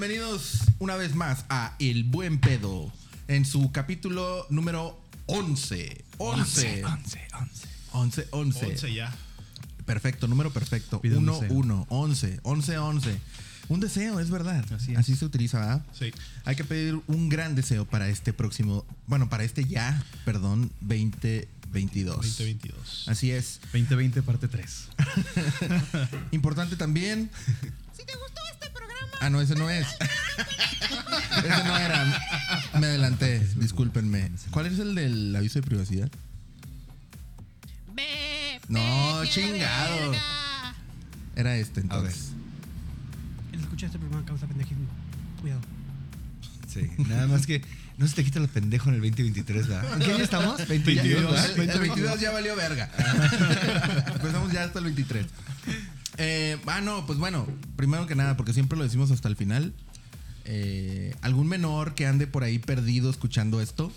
Bienvenidos una vez más a El Buen Pedo en su capítulo número 11. 11. 11, 11, 11. 11 ya. Perfecto, número perfecto. Pide un 1, deseo. 1, 11, 11, 11. Un deseo, es verdad. Así, es. se utiliza, ¿verdad? Sí. Hay que pedir un gran deseo para este próximo, bueno, para este ya, perdón, 2022. 2022. Así es. 2020 parte 3. Importante también. Si te gustó. Ah, no, ese no es. ese no era. Me adelanté, discúlpenme. ¿Cuál es el del aviso de privacidad? No, chingado. Era este entonces. El escuchar este programa causa pendejismo. Cuidado. Sí, nada más que no se te quita lo pendejo en el 2023, ¿verdad? ¿En qué año estamos? 22, Ya, ¿verdad? el, el 22 ya valió verga. Empezamos ya hasta el 23. Eh, ah, no, pues bueno, primero que nada, porque siempre lo decimos hasta el final. eh, algún menor que ande por ahí perdido escuchando esto,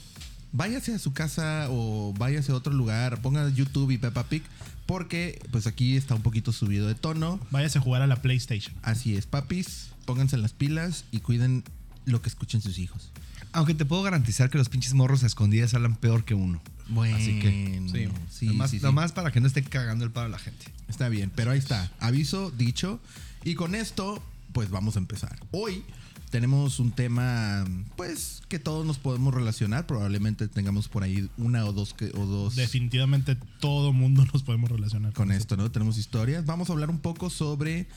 váyase a su casa o váyase a otro lugar, ponga YouTube y Peppa Pig, porque pues aquí está un poquito subido de tono. Váyase a jugar a la PlayStation. Así es, papis, pónganse las pilas y cuiden lo que escuchen sus hijos. Aunque te puedo garantizar que los pinches morros a escondidas hablan peor que uno. Bueno, Así que, sí, sí, nomás, sí, sí. nomás para que no esté cagando el paro a la gente. Está bien, pero ahí está. Aviso dicho. Y con esto, pues vamos a empezar. Hoy tenemos un tema, pues, que todos nos podemos relacionar. Probablemente tengamos por ahí una o dos, que, o dos Definitivamente todo mundo nos podemos relacionar con esto, ¿no? Tenemos historias. Vamos a hablar un poco sobre,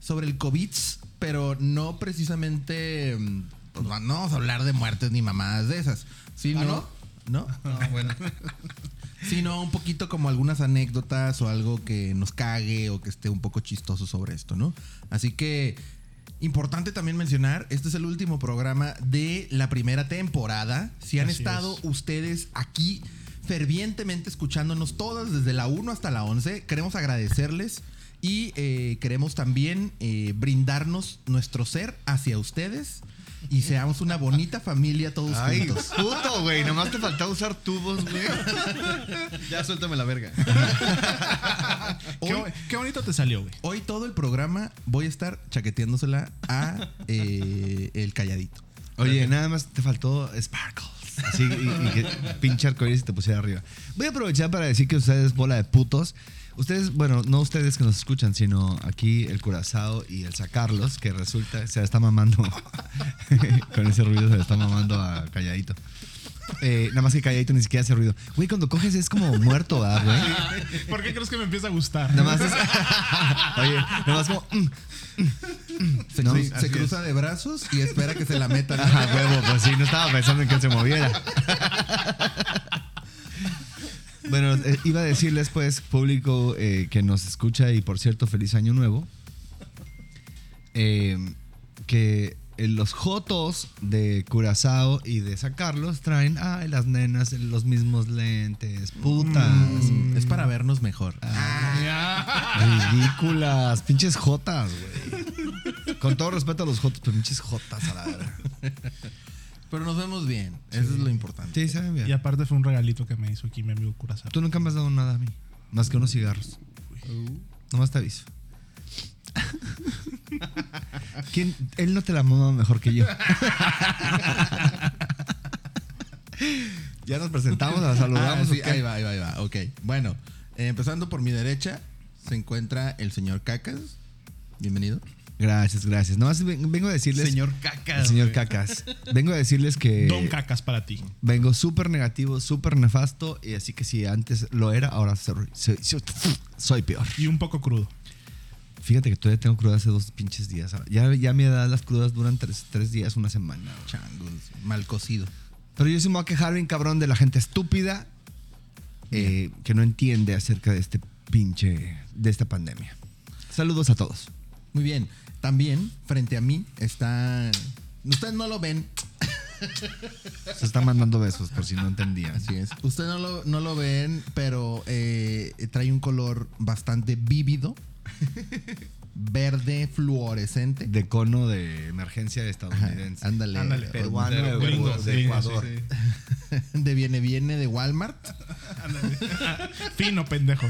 sobre el COVID, pero no precisamente. Pues, no vamos a hablar de muertes ni mamadas de esas. Sino, ¿Ah, no? No, bueno. sino un poquito como algunas anécdotas o algo que nos cague o que esté un poco chistoso sobre esto, ¿no? Así que importante también mencionar, este es el último programa de la primera temporada. Si han Así estado es. ustedes aquí fervientemente escuchándonos todas desde la 1 hasta la 11, queremos agradecerles y eh, queremos también eh, brindarnos nuestro ser hacia ustedes y seamos una bonita familia todos Ay, juntos. puto, güey. Nomás te faltaba usar tubos, güey. ya suéltame la verga. Qué, Hoy- qué bonito te salió, güey. Hoy todo el programa voy a estar chaqueteándosela a eh, el calladito. Oye, nada más te faltó Sparkles. Así, y, y que pinche arcoíris y te pusiera arriba. Voy a aprovechar para decir que ustedes, bola de putos. Ustedes, bueno, no ustedes que nos escuchan, sino aquí el Curazao y el Sacarlos, que resulta, se la está mamando. Con ese ruido se está mamando a Calladito. Eh, nada más que Calladito ni siquiera hace ruido. Güey, cuando coges es como muerto, ¿verdad, güey? ¿Por qué crees que me empieza a gustar? Nada más es. Oye, nada más como. mm, Se, No, cru- sí, se cruza de brazos y espera que se la metan. Ajá, huevo, pues sí, no estaba pensando en que se moviera. Bueno, eh, iba a decirles, pues, público eh, que nos escucha y por cierto, feliz año nuevo. eh, que eh, los jotos de Curazao y de San Carlos traen, ay, las nenas en los mismos lentes, putas. Mm, es para vernos mejor. Ah, Ridículas, pinches jotas, güey. Con todo respeto a los jotos, pero pinches jotas a la verdad. Pero nos vemos bien. Eso es lo importante. Sí, saben bien. Y aparte fue un regalito que me hizo aquí mi amigo Curazao. Tú nunca me has dado nada a mí, más que unos cigarros. Nomás te aviso. ¿Quién? Él no te la mama mejor que yo. ya nos presentamos, la Ah, saludamos. sí, ¿o qué? ahí va, ahí va, ahí va. Ok. Bueno, eh, empezando por mi derecha se encuentra el señor Cacas. Bienvenido. Gracias, gracias. Nomás ven- vengo a decirles. Señor Cacas. Señor güey. Cacas. Vengo a decirles que. Don Cacas para ti. Vengo súper negativo, súper nefasto. Y así que si antes lo era, ahora soy, soy- peor. Y un poco crudo. Fíjate que todavía tengo cruda hace dos pinches días. Ya, ya a mi edad las crudas duran tres, tres días, una semana. Changos, mal cocido. Pero yo sí me voy a quejar bien cabrón de la gente estúpida eh, que no entiende acerca de este pinche, de esta pandemia. Saludos a todos. Muy bien. También frente a mí está. Ustedes no lo ven, Se están mandando besos por si no entendían. así es. Ustedes no lo, no lo ven, pero eh, trae un color bastante vívido. Verde fluorescente. De cono de emergencia Ajá, estadounidense. ándale. Ándale. Peruano De gringo, de Ecuador. sí, sí. De viene viene de Walmart. Ándale. Fino, pendejo.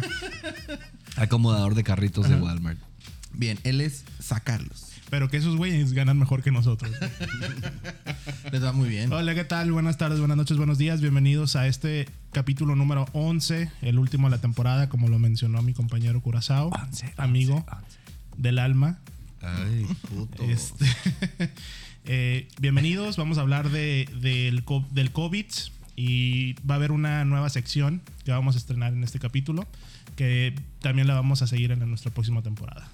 Acomodador de carritos de Walmart. Bien, él es Sacarlos. pero que esos güeyes ganan mejor que nosotros. Les va muy bien. Hola, ¿qué tal? Buenas tardes, buenas noches, buenos días. Bienvenidos a este capítulo número 11, el último de la temporada, como lo mencionó mi compañero Curazao, amigo del alma. Ay, puto. Este, eh, bienvenidos, vamos a hablar de, del, co- del COVID y va a haber una nueva sección que vamos a estrenar en este capítulo que también la vamos a seguir en nuestra próxima temporada.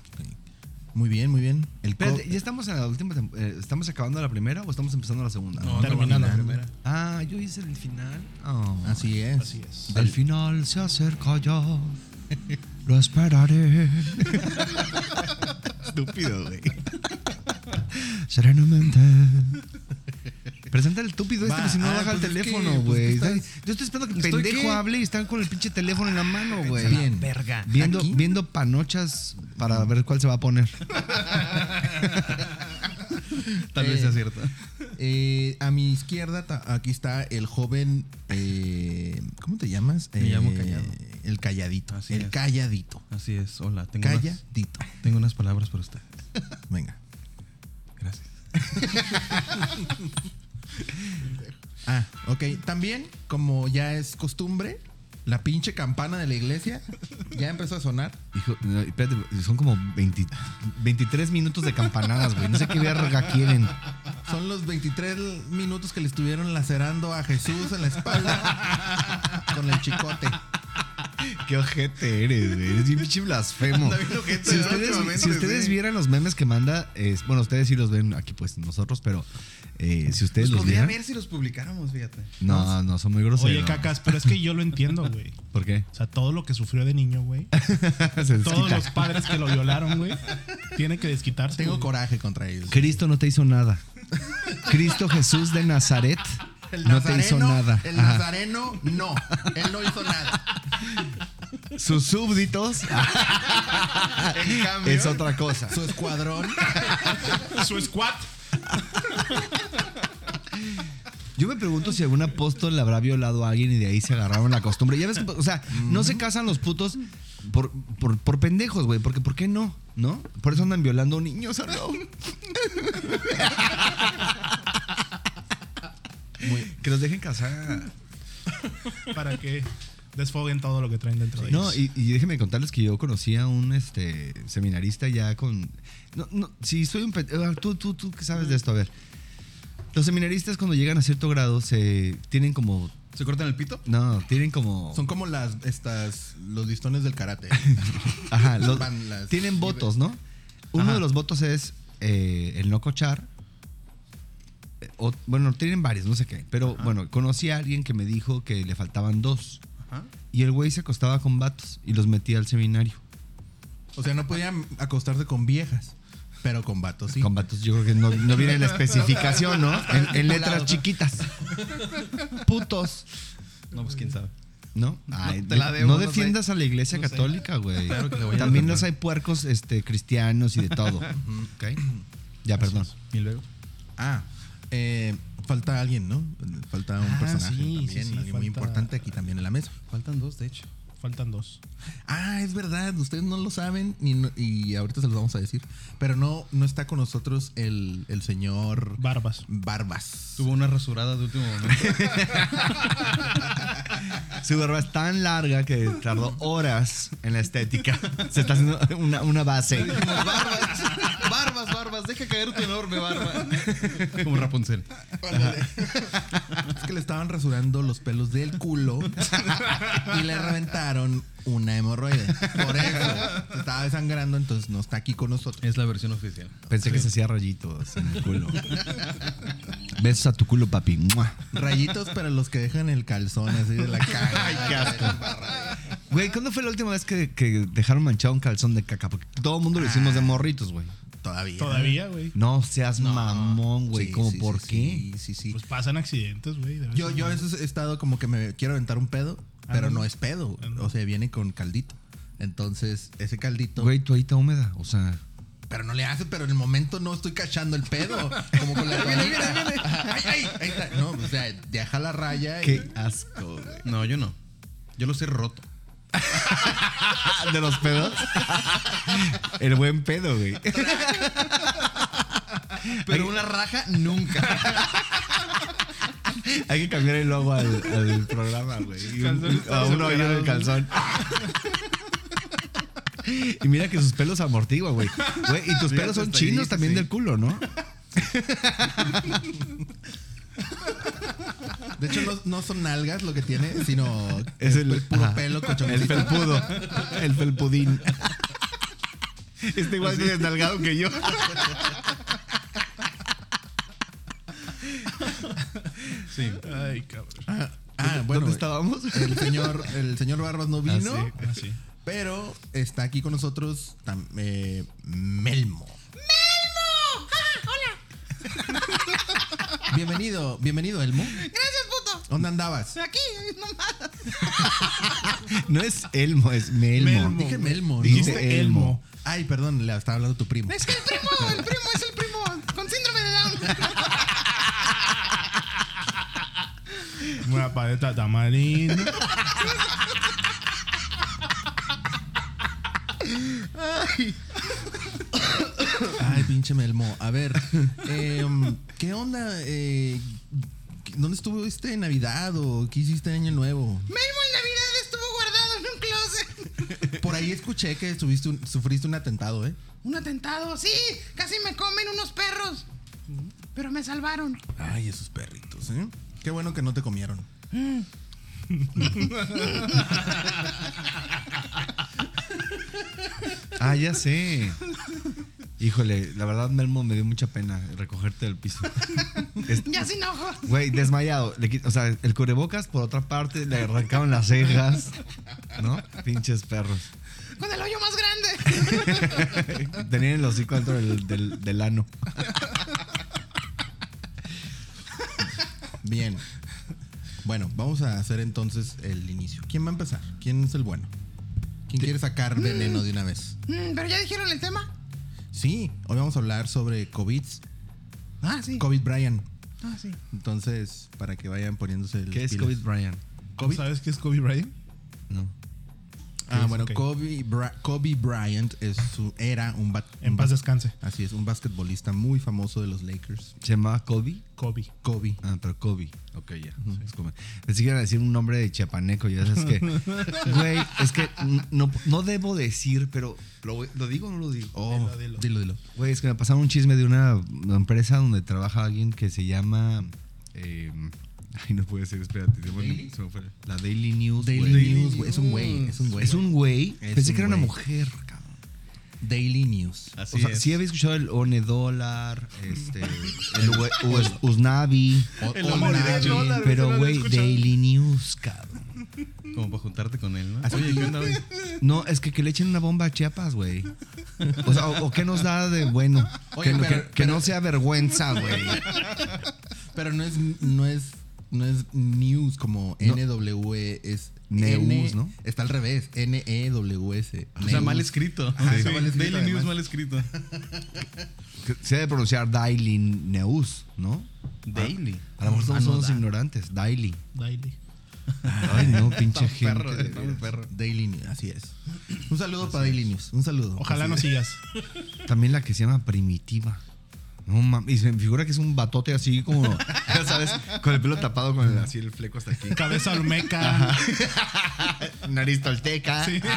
Muy bien, muy bien. El Espérate, ¿ya estamos en la última eh, ¿Estamos acabando la primera o estamos empezando la segunda? No, terminando la primera. Ah, yo hice el final. Oh. Así es. Así es. Al final se acerca ya. Lo esperaré. Estúpido, güey. Serenamente. Presenta el estúpido este que si no ah, baja el pues es que, teléfono, pues, güey. Yo estoy esperando que el ¿Estoy pendejo qué? hable y están con el pinche teléfono en la mano, güey. Bien. Verga. Viendo, Aquí. viendo panochas para ver cuál se va a poner. Tal vez Eh, sea cierto. Eh, a mi izquierda, aquí está el joven. eh, ¿Cómo te llamas? Me llamo Eh, Callado. El calladito. Así el es. calladito. Así es. Hola, tengo unas, Calladito. tengo unas palabras para usted. Venga. Gracias. Ah, ok. También, como ya es costumbre, la pinche campana de la iglesia ya empezó a sonar. Hijo, no, espérate, son como 20 23 minutos de campanadas, güey. No sé qué verga quieren. Son los 23 minutos que le estuvieron lacerando a Jesús en la espalda con el chicote. Qué ojete eres, güey. Eres bien pinche blasfemo. Anda bien ojete, Si ustedes, si ustedes sí. vieran los memes que manda, bueno, ustedes sí los ven aquí, pues nosotros, pero eh, si ustedes Pues los podría vieran. ver si los publicáramos, fíjate. No, no, son muy groseros. Oye, cacas, pero es que yo lo entiendo, güey. ¿Por qué? O sea, todo lo que sufrió de niño, güey. Todos los padres que lo violaron, güey. Tiene que desquitarse. Tengo güey. coraje contra ellos. Cristo no te hizo nada. Cristo Jesús de Nazaret El no te hizo nada. El Ajá. nazareno, no. Él no hizo nada. Sus súbditos En cambio, es otra cosa. Su escuadrón. Su squat. Yo me pregunto si algún apóstol le habrá violado a alguien y de ahí se agarraron la costumbre. Ya ves, o sea, no se casan los putos por, por, por pendejos, güey. Porque ¿por qué no? ¿No? Por eso andan violando niños, ¿o no? que los dejen casar. Para que desfoguen todo lo que traen dentro de No, ellos. y, y déjenme contarles que yo conocí a un este seminarista ya con. No, no, si soy un. ah, Tú, tú, tú, ¿qué sabes de esto? A ver. Los seminaristas cuando llegan a cierto grado se tienen como. ¿Se cortan el pito? No, tienen como. Son como las estas los listones del karate. Ajá, los- Van las- tienen votos, ¿no? Uno Ajá. de los votos es eh, el no cochar. Eh, o- bueno, tienen varios, no sé qué. Pero bueno, conocí a alguien que me dijo que le faltaban dos. Ajá. Y el güey se acostaba con vatos y los metía al seminario. O sea, no podían acostarse con viejas, pero con vatos sí. Con vatos, yo creo que no, no viene en la especificación, ¿no? En, en letras chiquitas. Putos. No, pues quién sabe. ¿No? Ay, te la de- debo, no no defiendas sé. a la iglesia católica, güey. Claro que le voy a También defender. los hay puercos este, cristianos y de todo. ¿Ok? Ya, perdón. ¿Y luego? Ah, eh, falta alguien, ¿no? Falta un Ah, personaje sí, también, sí, sí, alguien muy importante aquí también en la mesa. Faltan dos, de hecho. Faltan dos. Ah, es verdad, ustedes no lo saben no- y ahorita se los vamos a decir, pero no, no está con nosotros el, el señor Barbas. Barbas. Tuvo una rasurada de último momento. Su barba es tan larga que tardó horas en la estética. Se está haciendo una, una base. Barbas, barbas. Deja caer tu enorme barba. Como Rapunzel. Es que le estaban rasurando los pelos del culo y le reventaron una hemorroide. Por eso se estaba desangrando, entonces no está aquí con nosotros. Es la versión oficial. Pensé que se hacía rayitos en el culo. Besos a tu culo, papi. ¡Mua! Rayitos, pero los que dejan el calzón así de la caja. Ay, qué asco. Güey, ¿cuándo fue la última vez que, que dejaron manchado un calzón de caca? Porque todo el mundo lo hicimos de morritos, güey. Todavía. Todavía, güey. No seas mamón, güey. Sí, ¿Cómo sí, por sí, qué? Sí, sí, sí. Pues pasan accidentes, güey. Yo, en yo a veces he estado como que me quiero aventar un pedo, pero no no. es pedo. Ah, no. O sea, viene con caldito. Entonces, ese caldito. Güey, toallita húmeda. O sea, Pero no le hace, pero en el momento no estoy cachando el pedo. Como con la toallita. Ajá, Ay, ay, ahí está. No, o sea, deja la raya. y- qué asco, güey. No, yo no. Yo los he roto. ¿De los pedos? El buen pedo, güey. Pero una raja nunca. Hay que cambiar el logo al, al programa, güey. Y un- A uno hoyo en el calzón. Y mira que sus pelos amortiguan, güey. Güey, Y tus pelos son hasta chinos también sí. del culo, ¿no? De hecho, no, no son nalgas lo que tiene, sino Es el, puro ajá, pelo El cochoncito. felpudo. El felpudín. Está igual de desnalgado que yo. Sí. Ay, cabrón. Ah, ah, bueno. ¿Dónde estábamos? El señor, el señor Barbas no vino, Ah, sí. pero está aquí con nosotros tam- eh, Melmo. ¡Melmo! ¡Hola! Bienvenido, bienvenido, Elmo. Gracias, puto. ¿Dónde andabas? Aquí, nomás. No es Elmo, es Melmo. Melmo. Dije Melmo, ¿no? Dijiste Elmo. Ay, perdón, le estaba hablando tu primo. Es que el primo, el primo es el primo con síndrome de Down. Una paleta tamarindo. Ay, pinche Melmo. A ver, em, ¿qué onda? Eh, ¿Dónde estuviste en Navidad o qué hiciste en Año Nuevo? Melmo en Navidad estuvo guardado en un closet. Por ahí escuché que estuviste un- sufriste un atentado, ¿eh? Un atentado, sí. Casi me comen unos perros. Pero me salvaron. Ay, esos perritos, ¿eh? Qué bueno que no te comieron. Ah, ya sé. Híjole, la verdad, Melmo, me dio mucha pena recogerte del piso. Ya sin ojos. Güey, desmayado. Le o sea, el cubrebocas, por otra parte, le arrancaron las cejas. ¿No? Pinches perros. Con el hoyo más grande. Tenían el hocico dentro del, del, del ano. Bien. Bueno, vamos a hacer entonces el inicio. ¿Quién va a empezar? ¿Quién es el bueno? ¿Quién quiere sacar veneno de una vez? Mm, Pero ya dijeron el tema. Sí, hoy vamos a hablar sobre COVID. Ah, sí. COVID Brian. Ah, sí. Entonces, para que vayan poniéndose el ¿Qué es COVID, Brian? ¿Cómo ¿Sabes qué es Kobe Bryant? No. Ah, bueno. Kobe, Bra- Kobe Bryant es su, era un, En un paz descanse. Así es, un basquetbolista muy famoso de los Lakers. ¿Se llamaba Kobe? Kobe. Kobe. Ah, pero Kobe. Ok, ya. Es como- Pensé que iban a decir un nombre de chiapaneco. Ya sabes que. Güey, es que no, no debo decir, pero. ¿Lo, lo digo o no lo digo? Oh, Dilo, dilo. dilo, dilo. Güey, es que me pasaron un chisme de una empresa donde trabaja alguien que se llama. eh, ay, no puede ser, espérate. La Daily News. Daily. News, güey. Es un güey, es un güey. Es un güey. Es Pensé un que era una mujer, cabrón. Daily News. Así o sea, es. sí había escuchado el One Dólar, este, el Ue- Us- Usnavi, O- El dólar. pero güey. Daily News, cabrón. Como para juntarte con él, ¿no? Así- Oye, ¿qué onda, güey? No, es que que le echen una bomba a Chiapas, güey. O sea, o, o qué nos da de bueno. Oye, que, pero- que- que pero- no sea vergüenza, güey. Pero no es, no es, no es news como No. NW, es News, N- ¿no? Está al revés, N-E-W-S. O sea, mal escrito. Ajá, Sí. está mal escrito, Daily además. News mal escrito. Se debe pronunciar Daily News, ¿no? Daily. A lo mejor Ah, no, somos ignorantes. Daily. Daily. Ay, no, pinche gente. perro, de perro. Daily News, así es. Un saludo para Daily News, un saludo. Ojalá no sigas. También la que se llama Primitiva. No mames, y se me figura que es un batote así como, ya sabes, con el pelo tapado con el, así el fleco hasta aquí. Cabeza olmeca. Nariz tolteca. Sí.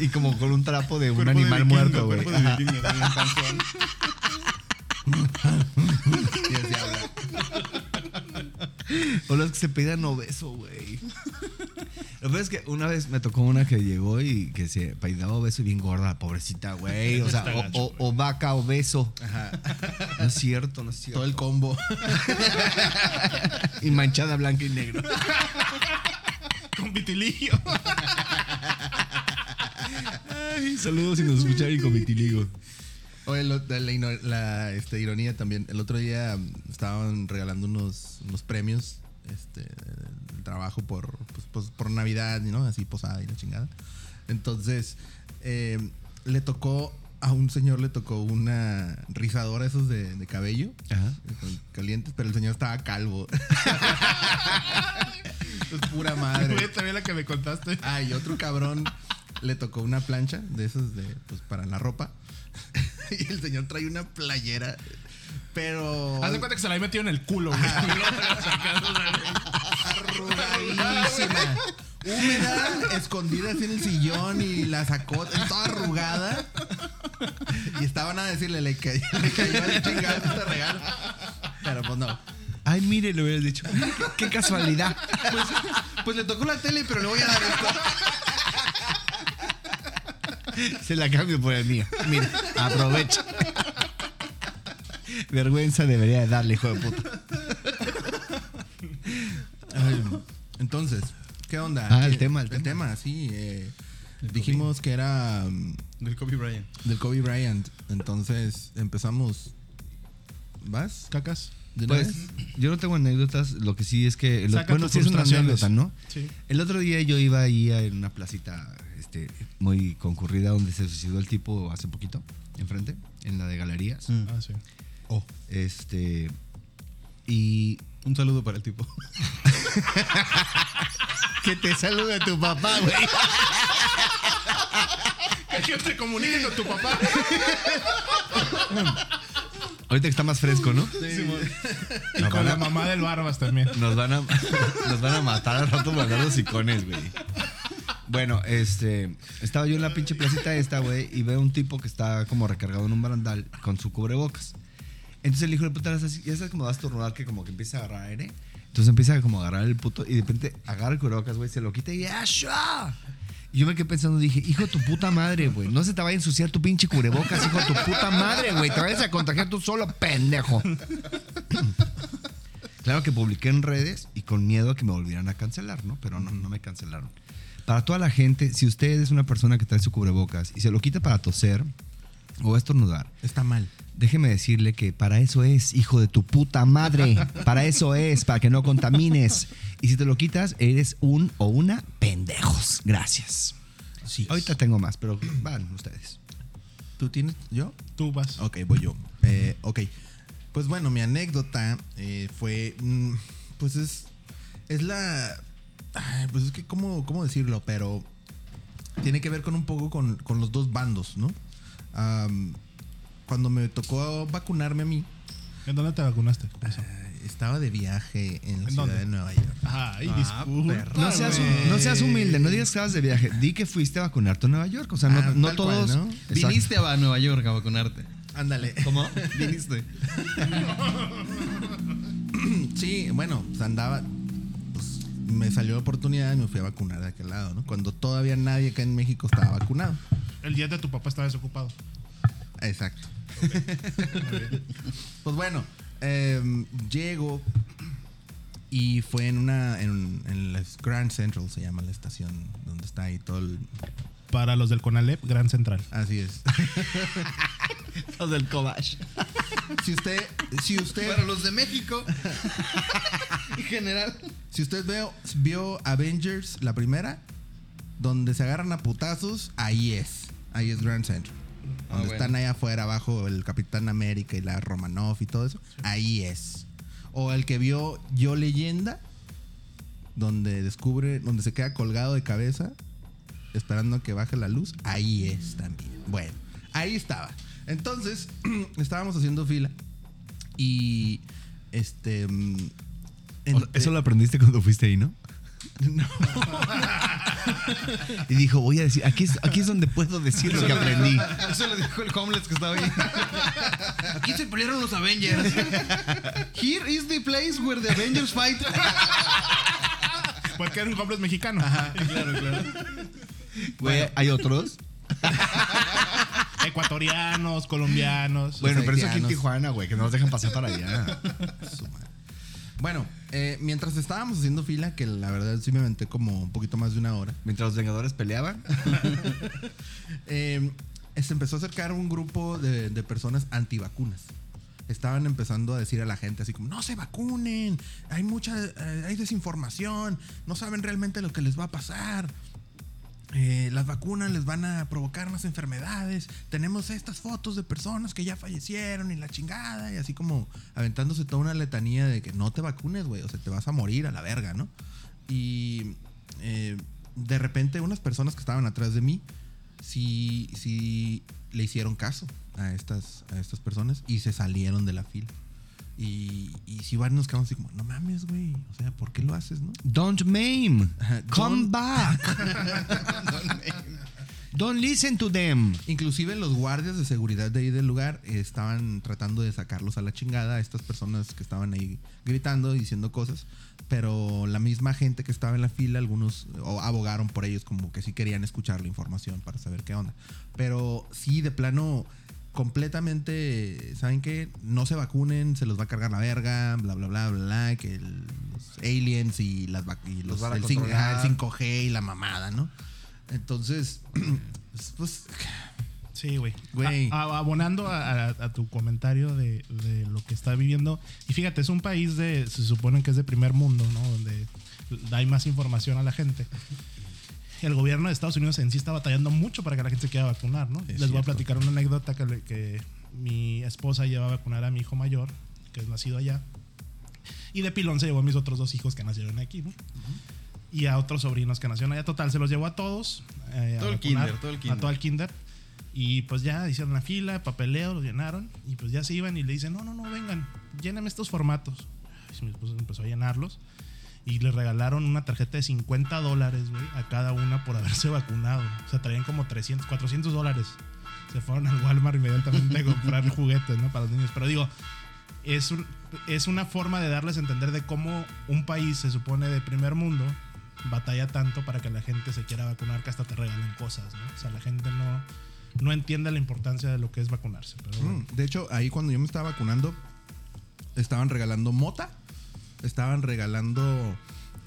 Y, como con un trapo de un Cuerpo de animal vikingo, muerto, güey. de. O los que se pegan obeso, güey. Lo peor es que una vez me tocó una que llegó y que se peinaba obeso y bien gorda, pobrecita, güey. O sea, o, o- o vaca obeso. No es cierto, no es cierto. Todo el combo. Y manchada blanca y negro. Con vitiligo. Ay, saludos si nos escucharon con vitiligo. Oye, lo- la, este, ironía también. El otro día mm, estaban regalando unos, unos premios este, trabajo por, pues, pues, por Navidad, ¿no? Así posada y la chingada. Entonces, eh, le tocó, a un señor le tocó una rizadora esos de, de cabello. Ajá. Calientes, pero el señor estaba calvo. es pura madre. También la que me contaste. Ay, otro cabrón le tocó una plancha de esas de, pues, para la ropa. y el señor trae una playera. Pero. Haz de cuenta que se la había metido en el culo, güey. Húmeda, escondida así en el sillón y la sacó toda arrugada. Y estaban a decirle, le cayó, le cayó el chingado este regalo. Pero pues no. Ay, mire, le hubieras dicho. "Mire, Qué, qué casualidad. Pues, pues le tocó la tele, pero le voy a dar esto. Se la cambio por el mío. Mire, aprovecha. Vergüenza debería de darle, hijo de puta. Ay, entonces, ¿qué onda? Ah, el ¿Qué- tema, el El tema, sí. eh, dijimos que era mm, Del Kobe Bryant. del Kobe Bryant. Entonces empezamos. ¿Vas? Cacas. ¿De una Pues yo no tengo anécdotas, lo que sí es que... lo- bueno, sí es una anécdota, ¿no? Sí. El otro día yo iba ahí en una placita este, muy concurrida donde se suicidó el tipo hace poquito, enfrente, en la de galerías. Ah, sí. Este... Y... Un saludo para el tipo. Que te salude tu papá, güey. Que te comunique con tu papá. Ahorita que está más fresco, ¿no? Y con la mamá del Barbas también. Nos van a, nos van a matar al rato mandar los icones, güey. Bueno, este. Estaba yo en la pinche placita esta, güey, y veo un tipo que está como recargado en un barandal con su cubrebocas. Entonces el hijo de puta, así, ya sabes cómo vas a estornudar que como que empieza a agarrar aire. Entonces empieza a como agarrar el puto y de repente agarra el cubrebocas, güey, se lo quita y ¡Asha! Y yo me quedé pensando, dije, hijo de tu puta madre, güey. No se te vaya a ensuciar tu pinche cubrebocas, hijo de tu puta madre, güey. Te vayas a contagiar tú solo, pendejo. Claro que publiqué en redes y con miedo a que me volvieran a cancelar, ¿no? Pero no, no me cancelaron. Para toda la gente, si usted es una persona que trae su cubrebocas y se lo quita para toser o estornudar, Está mal. déjeme decirle que para eso es, hijo de tu puta madre. Para eso es, para que no contamines. Y si te lo quitas, eres un o una pendejos. Gracias. Sí. Ahorita tengo más, pero van ustedes. ¿Tú tienes? ¿Yo? Tú vas. Ok, voy yo. Eh, ok. Pues bueno, mi anécdota eh, fue. mm, pues es. Es la. ay, pues es que, ¿cómo, cómo decirlo? Pero. Tiene que ver con un poco con, con los dos bandos, ¿no? Cuando me tocó vacunarme a mí, ¿En dónde te vacunaste? Eh, estaba de viaje en la ¿En ciudad dónde? de Nueva York. Ay, Ah, disculpa. No seas, no seas humilde, no digas que estabas de viaje. Di que fuiste a vacunarte a Nueva York. O sea, no, Ah, no cual, todos. Viniste a Nueva York a vacunarte. Ándale. ¿Cómo? Viniste. Sí, bueno, pues andaba. Pues me salió la oportunidad y me fui a vacunar de aquel lado, ¿no? Cuando todavía nadie acá en México estaba vacunado. El día de tu papá estaba desocupado. Exacto. pues bueno, em, llego y fue en una. En, en la Grand Central se llama la estación donde está ahí todo el. Para los del Conalep, Gran Central. Así es. Los del Kobash. si usted. Si usted. Para los de México. en general. Si usted veo, vio Avengers, la primera, donde se agarran a putazos, ahí es. Ahí es Grand Central. Ah, Donde bueno. están ahí afuera, abajo el Capitán América y la Romanoff y todo eso. Ahí es. O el que vio Yo Leyenda, donde descubre, donde se queda colgado de cabeza, esperando a que baje la luz. Ahí es también. Bueno, ahí estaba. Entonces, estábamos haciendo fila. Y este. mm, Eso lo aprendiste cuando fuiste ahí, ¿no? No. Y dijo, voy a decir, aquí es, aquí es donde puedo decir lo que aprendí. Eso lo dijo el homeless que estaba ahí. Aquí se pelearon los Avengers. Here is the place where the Avengers fight. Porque era un homeless mexicano. claro, claro. ¿hay otros? Ecuatorianos, colombianos. Bueno, pero eso aquí en. Tijuana, güey, que no nos dejan pasar para allá. Su madre. Bueno, eh, mientras estábamos haciendo fila, que la verdad sí me aventé como un poquito más de una hora, Mientras los Vengadores peleaban. eh, se empezó a acercar un grupo de, de personas antivacunas. Estaban empezando a decir a la gente así como, no se vacunen, hay mucha, eh, hay desinformación, no saben realmente lo que les va a pasar. Eh, las vacunas les van a provocar más enfermedades. Tenemos estas fotos de personas que ya fallecieron y la chingada. Y así como aventándose toda una letanía de que no te vacunes, güey. O sea, te vas a morir a la verga, ¿no? Y eh, de repente unas personas que estaban atrás de mí sí, sí le hicieron caso a estas, a estas personas y se salieron de la fila. Y, y sí, varios nos quedamos así como, no mames, güey. O sea, ¿por qué lo haces, no? Don't maim. Ajá, Come don't- back. Don't listen to them. Inclusive los guardias de seguridad de ahí del lugar estaban tratando de sacarlos a la chingada a estas personas que estaban ahí gritando, diciendo cosas, pero la misma gente que estaba en la fila, algunos abogaron por ellos como que sí querían escuchar la información para saber qué onda. Pero sí, de plano, completamente, ¿saben qué? No se vacunen, se los va a cargar la verga, bla, bla, bla, bla, bla, que el- los aliens y, las, vac- y los, van a el, 5, controlar. el 5G y la mamada, ¿no? Entonces, pues Sí, güey. Abonando a, a- a tu comentario de, de lo que está viviendo. Y fíjate, es un país de. Se supone que es de primer mundo, ¿no? Donde hay más información a la gente. El gobierno de Estados Unidos en sí está batallando mucho para que la gente se quiera vacunar, ¿no? Es Les voy a cierto. platicar una anécdota que, que mi esposa lleva a vacunar a mi hijo mayor, que es nacido allá. Y de pilón se llevó a mis otros dos hijos que nacieron aquí, ¿no? Y a otros sobrinos que nacieron allá. Total, se los llevó a todos. eh, a Todo el vacunar, kinder, todo el A kinder. todo el kinder. Y pues ya hicieron la fila, papeleo, lo llenaron. Y pues ya se iban y le dicen, no, no, no, vengan, lléname estos formatos. Y mi esposa empezó a llenarlos. Y le regalaron una tarjeta de 50 dólares, güey, a cada una por haberse vacunado. O sea, traían como 300, 400 dólares. Se fueron al Walmart inmediatamente a comprar juguetes, ¿no? Para los niños. Pero digo, es, un- es una forma de darles a entender de cómo un país se supone de primer mundo batalla tanto para que la gente se quiera vacunar que hasta te regalan cosas, ¿no? O sea, la gente no, no entiende la importancia de lo que es vacunarse. Pero bueno. Mm, De hecho, ahí cuando yo me estaba vacunando, estaban regalando mota, estaban regalando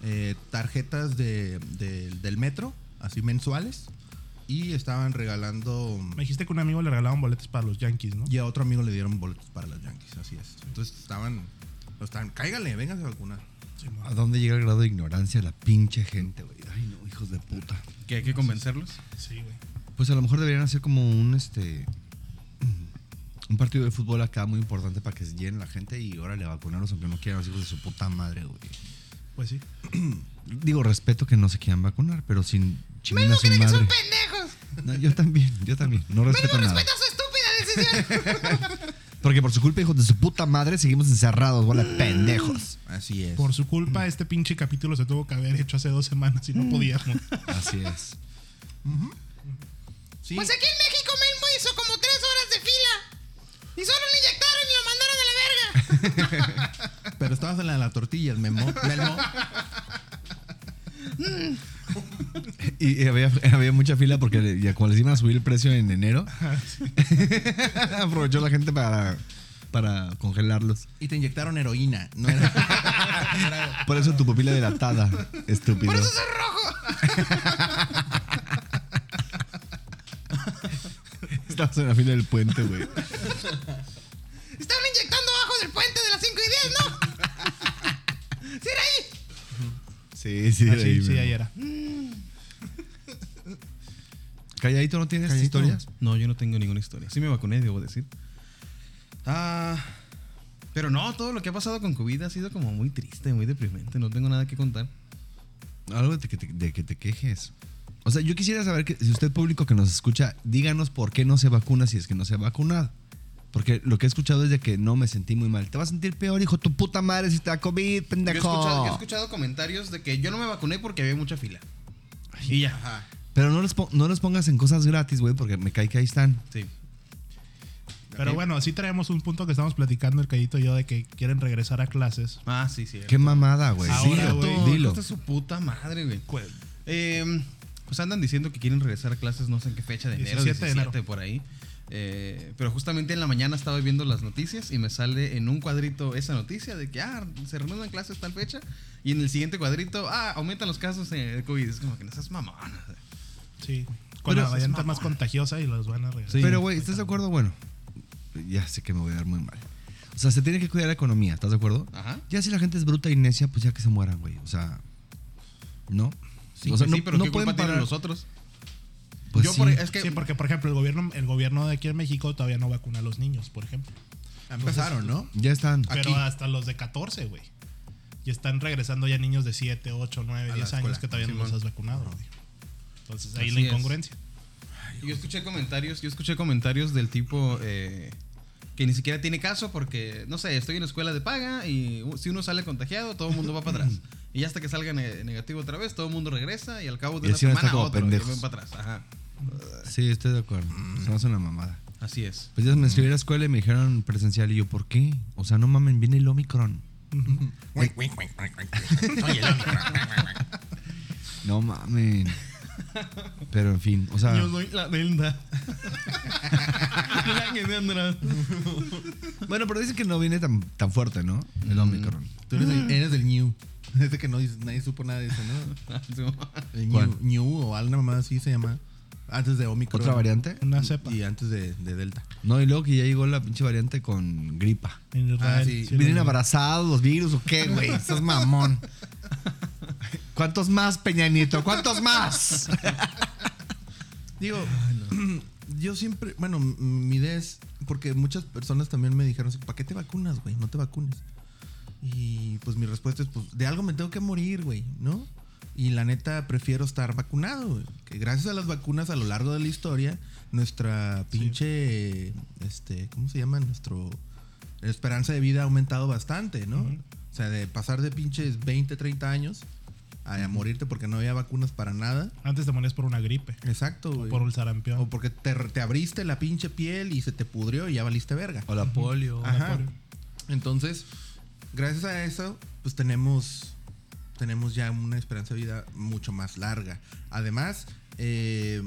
eh, tarjetas de, de- del metro, así mensuales, y estaban regalando... Me dijiste que a un amigo le regalaban boletos para los Yankees, ¿no? Y a otro amigo le dieron boletos para los Yankees, así es. Entonces estaban... Estaban, cáigale, véngase a vacunar. Sí, ¿A dónde llega el grado de ignorancia de la pinche gente, güey? Ay, no, hijos de puta. Que hay que convencerlos. sí, güey. Pues a lo mejor deberían hacer como un este un partido de fútbol acá muy importante para que se llene la gente y órale a vacunarlos aunque no quieran los hijos de su puta madre, güey. Pues sí. Digo, respeto que no se quieran vacunar, pero sin a Menos su creen que son madre. pendejos. No, yo también, yo también. No respeto Menos nada. respeta su estúpida decisión. Porque por su culpa, hijos de su puta madre, seguimos encerrados, bola de pendejos. Así es. Por su culpa, este pinche capítulo se tuvo que haber hecho hace dos semanas y no podíamos. Así es. Sí. Pues aquí en México Melmo hizo como tres horas de fila. Y solo le inyectaron y lo mandaron a la verga. Pero estabas en la de las tortillas, Memo. Melmo. Y, y había, había mucha fila porque ya como les iban a subir el precio en enero, aprovechó la gente para, para congelarlos. Y te inyectaron heroína. No era... era- Por eso tu pupila dilatada, estúpido. Por eso soy rojo. Estabas en la fila del puente, güey. Sí, sí, Ah, de sí, ahí, sí, güey. ahí era. Calladito, ¿no tienes Calladito. historias? No, yo no tengo ninguna historia. Sí me vacuné, debo decir. Ah, pero no, todo lo que ha pasado con COVID ha sido como muy triste, muy deprimente. No tengo nada que contar. Algo de que, te, de que te quejes. O sea, yo quisiera saber que si usted público que nos escucha, díganos por qué no se vacuna si es que no se ha vacunado. Porque lo que he escuchado es de que no me sentí muy mal. Te vas a sentir peor, hijo de tu puta madre, si te da COVID, Yo he, pendejo. escuchado, yo he escuchado comentarios de que yo no me vacuné porque había mucha fila. Y ya. Ajá. Pero no los, no los pongas en cosas gratis, güey, porque me cae que ahí están. Sí. Pero bueno, sí traemos un punto que estamos platicando el Cayito y yo de que quieren regresar a clases. Ah, sí, sí. Qué mamada, güey. Ahora, Dilo, güey. dilo. De su puta madre, güey. Eh, pues andan diciendo que quieren regresar a clases, no sé en qué fecha de enero, 17 de 17 enero. por ahí. Eh, pero justamente en la mañana estaba viendo las noticias y me sale en un cuadrito esa noticia de que ah, se reanudan clases tal fecha y en el siguiente cuadrito ah, aumentan los casos de COVID. Es como que no seas mamón. Sí. Con Pero- la variante más contagiosa y los van a regresar. Sí. Pero, güey, ¿estás de acuerdo? Bueno, ya sé que me voy a dar muy mal. O sea, se tiene que cuidar la economía, ¿estás de acuerdo? Ajá. Ya si la gente es bruta y necia, pues ya que se mueran, güey. O sea, ¿no? Sí, o sea, pues sí, pero ¿qué culpa tienen parar- los otros? Pues Yo sí. por- es que Sí, porque por ejemplo el gobierno, el gobierno de aquí en México todavía no vacuna a los niños, por ejemplo. Empezaron, ¿no? Ya están. Pero Aquí. hasta los de 14, güey. Y están regresando ya niños de 7, 8, 9, la 10 años que todavía no los has vacunado. güey. Entonces ahí Así la es. incongruencia. Yo escuché comentarios, yo escuché comentarios del tipo eh, que ni siquiera tiene caso porque, no sé, estoy en la escuela de paga y u- si uno sale contagiado, todo el mundo va para atrás. Y hasta que salga ne- negativo otra vez, todo el mundo regresa y al cabo de Y una semana como otro pendejos. para atrás. Ajá. Sí, estoy de acuerdo. Se me hace una mamada. Así es. Pues ya me inscribí a la escuela y me dijeron presencial. Y yo, ¿por qué? O sea, no mamen, viene el Omicron. Oye, el Omicron. No mamen. Pero en fin, o sea, soy la Delta. La que me anda- bueno, pero dicen que no viene tan, tan fuerte, ¿no? El Omicron. Tú eres el, eres el new. Ese que no nadie supo nada de eso, ¿no? ¿Cuál? new, new o alguna mamá así se llama. Antes de Omicron. ¿Otra variante? Una cepa. Y antes de, de Delta. No, y luego que ya llegó la pinche variante con gripa. En Israel. Ah, sí. ¿Vienen vi. abrazados los virus o qué, güey? Estás mamón. ¿Cuántos más, Peña Nieto? ¿Cuántos más? Digo, yo siempre, bueno, mi idea es, porque muchas personas también me dijeron, ¿para qué te vacunas, güey? No te vacunes. Y pues mi respuesta es, pues de algo me tengo que morir, güey, ¿no? Y la neta prefiero estar vacunado, güey. Que gracias a las vacunas a lo largo de la historia, nuestra pinche, este, ¿cómo se llama? Nuestro esperanza de vida ha aumentado bastante, ¿no? O sea, de pasar de pinches 20, 30 años a, a morirte porque no había vacunas para nada. Antes te morías por una gripe. Exacto, O güey. por un sarampión. O porque te, te abriste la pinche piel y se te pudrió y ya valiste verga. O la polio. Ajá. Entonces, gracias a eso, pues tenemos, tenemos ya una esperanza de vida mucho más larga. Además, eh,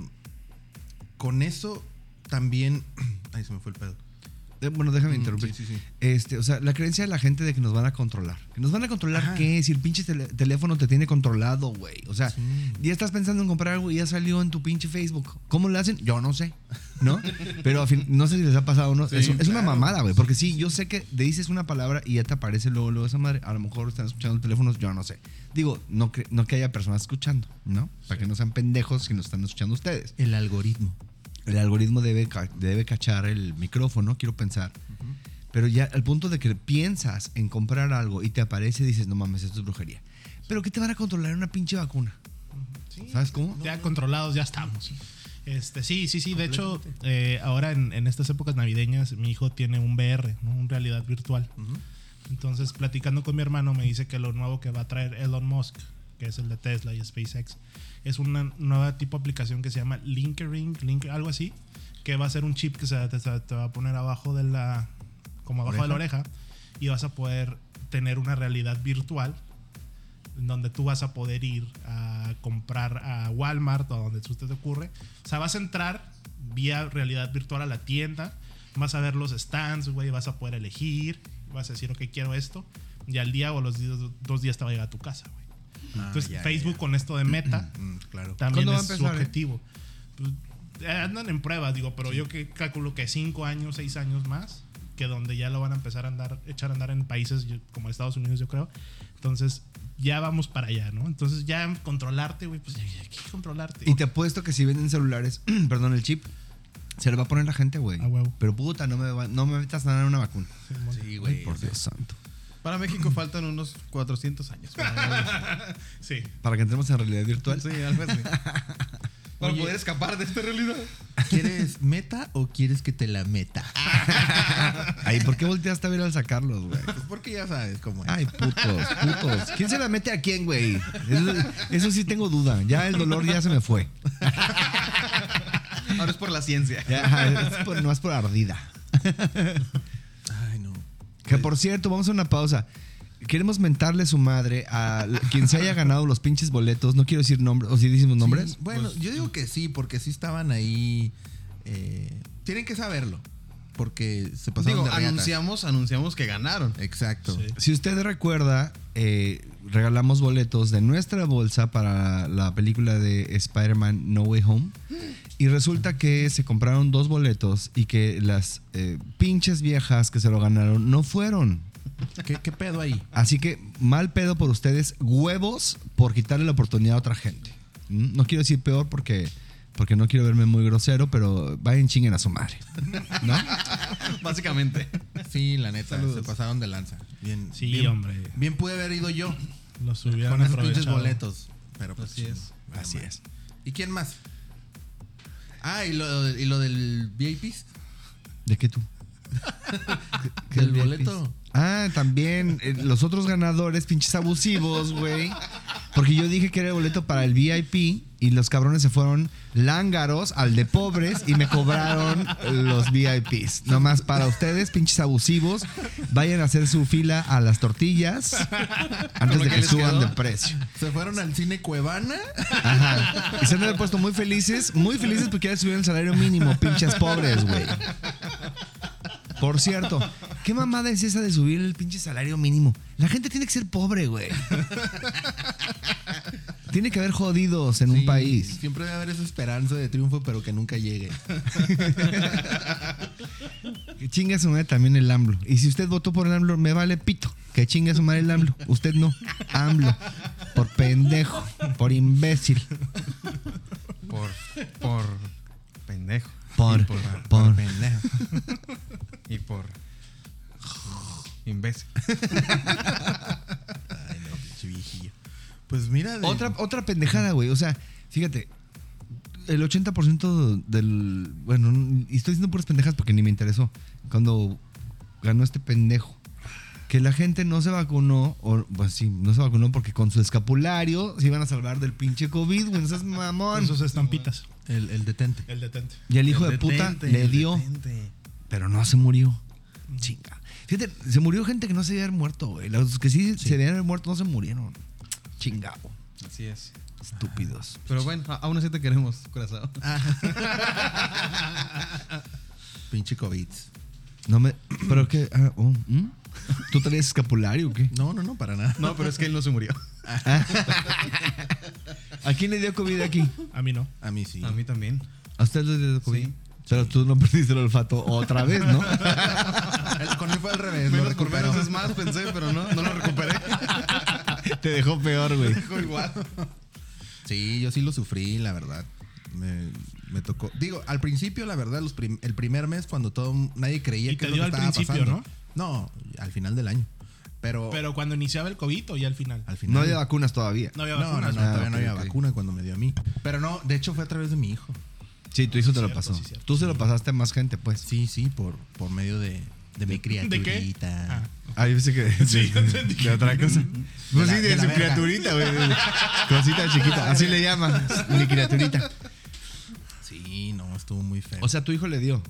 con eso también... Ay, se me fue el pedo. Eh, Bueno, déjame Mm, interrumpir. sí, sí, sí. Este, o sea, la creencia de la gente de que nos van a controlar. ¿Que nos van a controlar Ajá. qué? Si el pinche teléfono te tiene controlado, güey. O sea, ya estás pensando en comprar algo y ya salió en tu pinche Facebook. ¿Cómo lo hacen? Yo no sé, ¿no? Pero a fin, no sé si les ha pasado o no. Sí, es, es una mamada, güey. Porque sí, yo sé que te dices una palabra y ya te aparece luego, luego esa madre. A lo mejor están escuchando el teléfono, yo no sé. Digo, no que, no que haya personas escuchando, ¿no? Para que no sean pendejos si nos están escuchando ustedes. El algoritmo. El algoritmo debe, debe cachar el micrófono, quiero pensar. Pero ya al punto de que piensas en comprar algo y te aparece, dices, no mames, esto es brujería. Pero ¿qué te van a controlar en una pinche vacuna? ¿Sabes cómo? Ya controlados, ya estamos. Este, sí, sí, sí. De hecho, eh, ahora en, en estas épocas navideñas, mi hijo tiene un VR, ¿no? un realidad virtual. Entonces, platicando con mi hermano, me dice que lo nuevo que va a traer Elon Musk, que es el de Tesla y SpaceX, es una nueva tipo de aplicación que se llama Linkering, Link, algo así, que va a ser un chip que se, te, te va a poner abajo de la, como abajo de la oreja, y vas a poder tener una realidad virtual donde tú vas a poder ir a comprar a Walmart o a donde tú te te ocurre. O sea, vas a entrar vía realidad virtual a la tienda, vas a ver los stands, güey, vas a poder elegir, vas a decir, ok, quiero esto, y al día o los días- dos días te va a llegar a tu casa, güey. Entonces, Ah, ya, Facebook ya. con esto de meta Mm, claro. también ¿Cuándo va a es su empezar, eh? objetivo. Pues, eh, andan en pruebas, digo, pero yo que calculo que cinco años, seis años más, que donde ya lo van a empezar a andar, echar a andar en países como Estados Unidos, yo creo. Entonces, ya vamos para allá, ¿no? Entonces, ya controlarte, güey, pues ya hay que controlarte. Y te apuesto que si venden celulares, perdón, el chip, se le va a poner la gente, güey. A huevo. Pero puta, no me, va- no me metas a dar una vacuna. Sí, güey. Por Dios santo. Para México faltan unos 400 años. Para, Sí. Para que entremos en realidad virtual. sí, algo así. Para Oye. poder escapar de esta realidad. ¿Quieres meta o quieres que te la meta? Ay, ¿por qué volteaste a ver al sacarlos, güey? Pues porque ya sabes cómo es. Ay, putos, putos. ¿Quién se la mete a quién, güey? Eso, eso sí tengo duda. Ya el dolor ya se me fue. Ahora es por la ciencia. Ya, es por, no es por ardida. Ay, no. Que por cierto, vamos a una pausa. Queremos mentarle su madre a quien se haya ganado los pinches boletos. No quiero decir nombres, o si decimos nombres. Sí, bueno, yo digo que sí, porque sí estaban ahí. eh, tienen que saberlo. Porque se pasaron Digo, de anunciamos, anunciamos que ganaron. Exacto. Sí. Si usted recuerda, eh, regalamos boletos de nuestra bolsa para la película de Spider-Man No Way Home. Y resulta que se compraron dos boletos y que las eh, pinches viejas que se lo ganaron no fueron. ¿Qué, qué pedo ahí? Así que mal pedo por ustedes, huevos por quitarle la oportunidad a otra gente. ¿Mm? No quiero decir peor porque, porque no quiero verme muy grosero, pero vayan chinguen a su madre. ¿No? Básicamente. Sí, la neta, se pasaron de lanza. Bien, Sí, bien- hombre. Bien pude haber ido yo Los hubieran con esos pinches boletos. Pero pues, Así es. Así es. ¿Y quién más? Ah, y lo, y lo del VIP. ¿De qué tú? ¿Qué Del VIPs? boleto. Ah, también eh, los otros ganadores, pinches abusivos, güey. Porque yo dije que era el boleto para el VIP y los cabrones se fueron lángaros al de pobres y me cobraron los VIPs. Nomás para ustedes, pinches abusivos, vayan a hacer su fila a las tortillas antes de que suban quedó. de precio. Se fueron al cine Cuevana. Ajá. Y se han puesto muy felices, muy felices porque ya subieron el salario mínimo, pinches pobres, güey. Por cierto, ¿qué mamada es esa de subir el pinche salario mínimo? La gente tiene que ser pobre, güey. Tiene que haber jodidos en un país. Siempre debe haber esa esperanza de triunfo, pero que nunca llegue. Que chingue a su madre también el AMLO. Y si usted votó por el AMLO, me vale pito. Que chingue a su madre el AMLO. Usted no. AMLO. Por pendejo. Por imbécil. Por, por pendejo. Por. Y por, Por. Pendejo. y por imbécil. Ay, no, pinche viejillo. Pues mira. de- Otra, otra pendejada, güey. O sea, fíjate. El 80% del. Bueno, y estoy diciendo puras pendejas porque ni me interesó. Cuando ganó este pendejo. Que la gente no se vacunó, o pues sí, no se vacunó porque con su escapulario se iban a salvar del pinche COVID, güey. No seas mamón. Con sus estampitas. El, el detente. El detente. Y el hijo El de puta le dio, detente. pero no se murió. Chinga. Fíjate, se murió gente que no se debía haber muerto, güey. Los que sí, se debían haber muerto no se murieron. Chingado. Así es. Estúpidos. Pero bueno, aún así te queremos, corazón. Pinche COVID. No me. ¿Pero qué? Ah, oh. ¿Tú traías escapulario o qué? No, no, no, para nada. No, pero es que él no se murió. ¿A quién le dio COVID aquí? A mí no. A mí sí. A mí también. ¿A usted le dio COVID? Sí. Pero tú no perdiste el olfato otra vez, ¿no? Con él fue al revés. lo por recuperó. menos es más, pensé, pero no, no lo recuperé. Te dejó peor, güey. Dijo igual. Sí, yo sí lo sufrí, la verdad. Me, me tocó. Digo, al principio, la verdad, los prim- el primer mes, cuando todo nadie creía Y que te es lo dio que al estaba principio, pasando. ¿no? al final del año. Pero, Pero cuando iniciaba el COVID o ya al final. al final. No había vacunas todavía. No había No, no, vacunas. no, Ah, todavía ok, no había ok. vacuna cuando me dio a mí. Pero no, de hecho fue a través de mi hijo. Sí, tu hijo te lo pasó. sí, cierto. Tú se lo pasaste a más gente, pues. Sí, sí, por, por medio de, de mi ¿De criaturita. qué? Ah. Ah, yo pensé que Sí, de, de otra cosa. Pues sí, de, de su verga. criaturita, güey. de- Cosita chiquita. Así le llaman. Mi criaturita. Sí, no, estuvo muy feo. O sea, tu hijo le dio.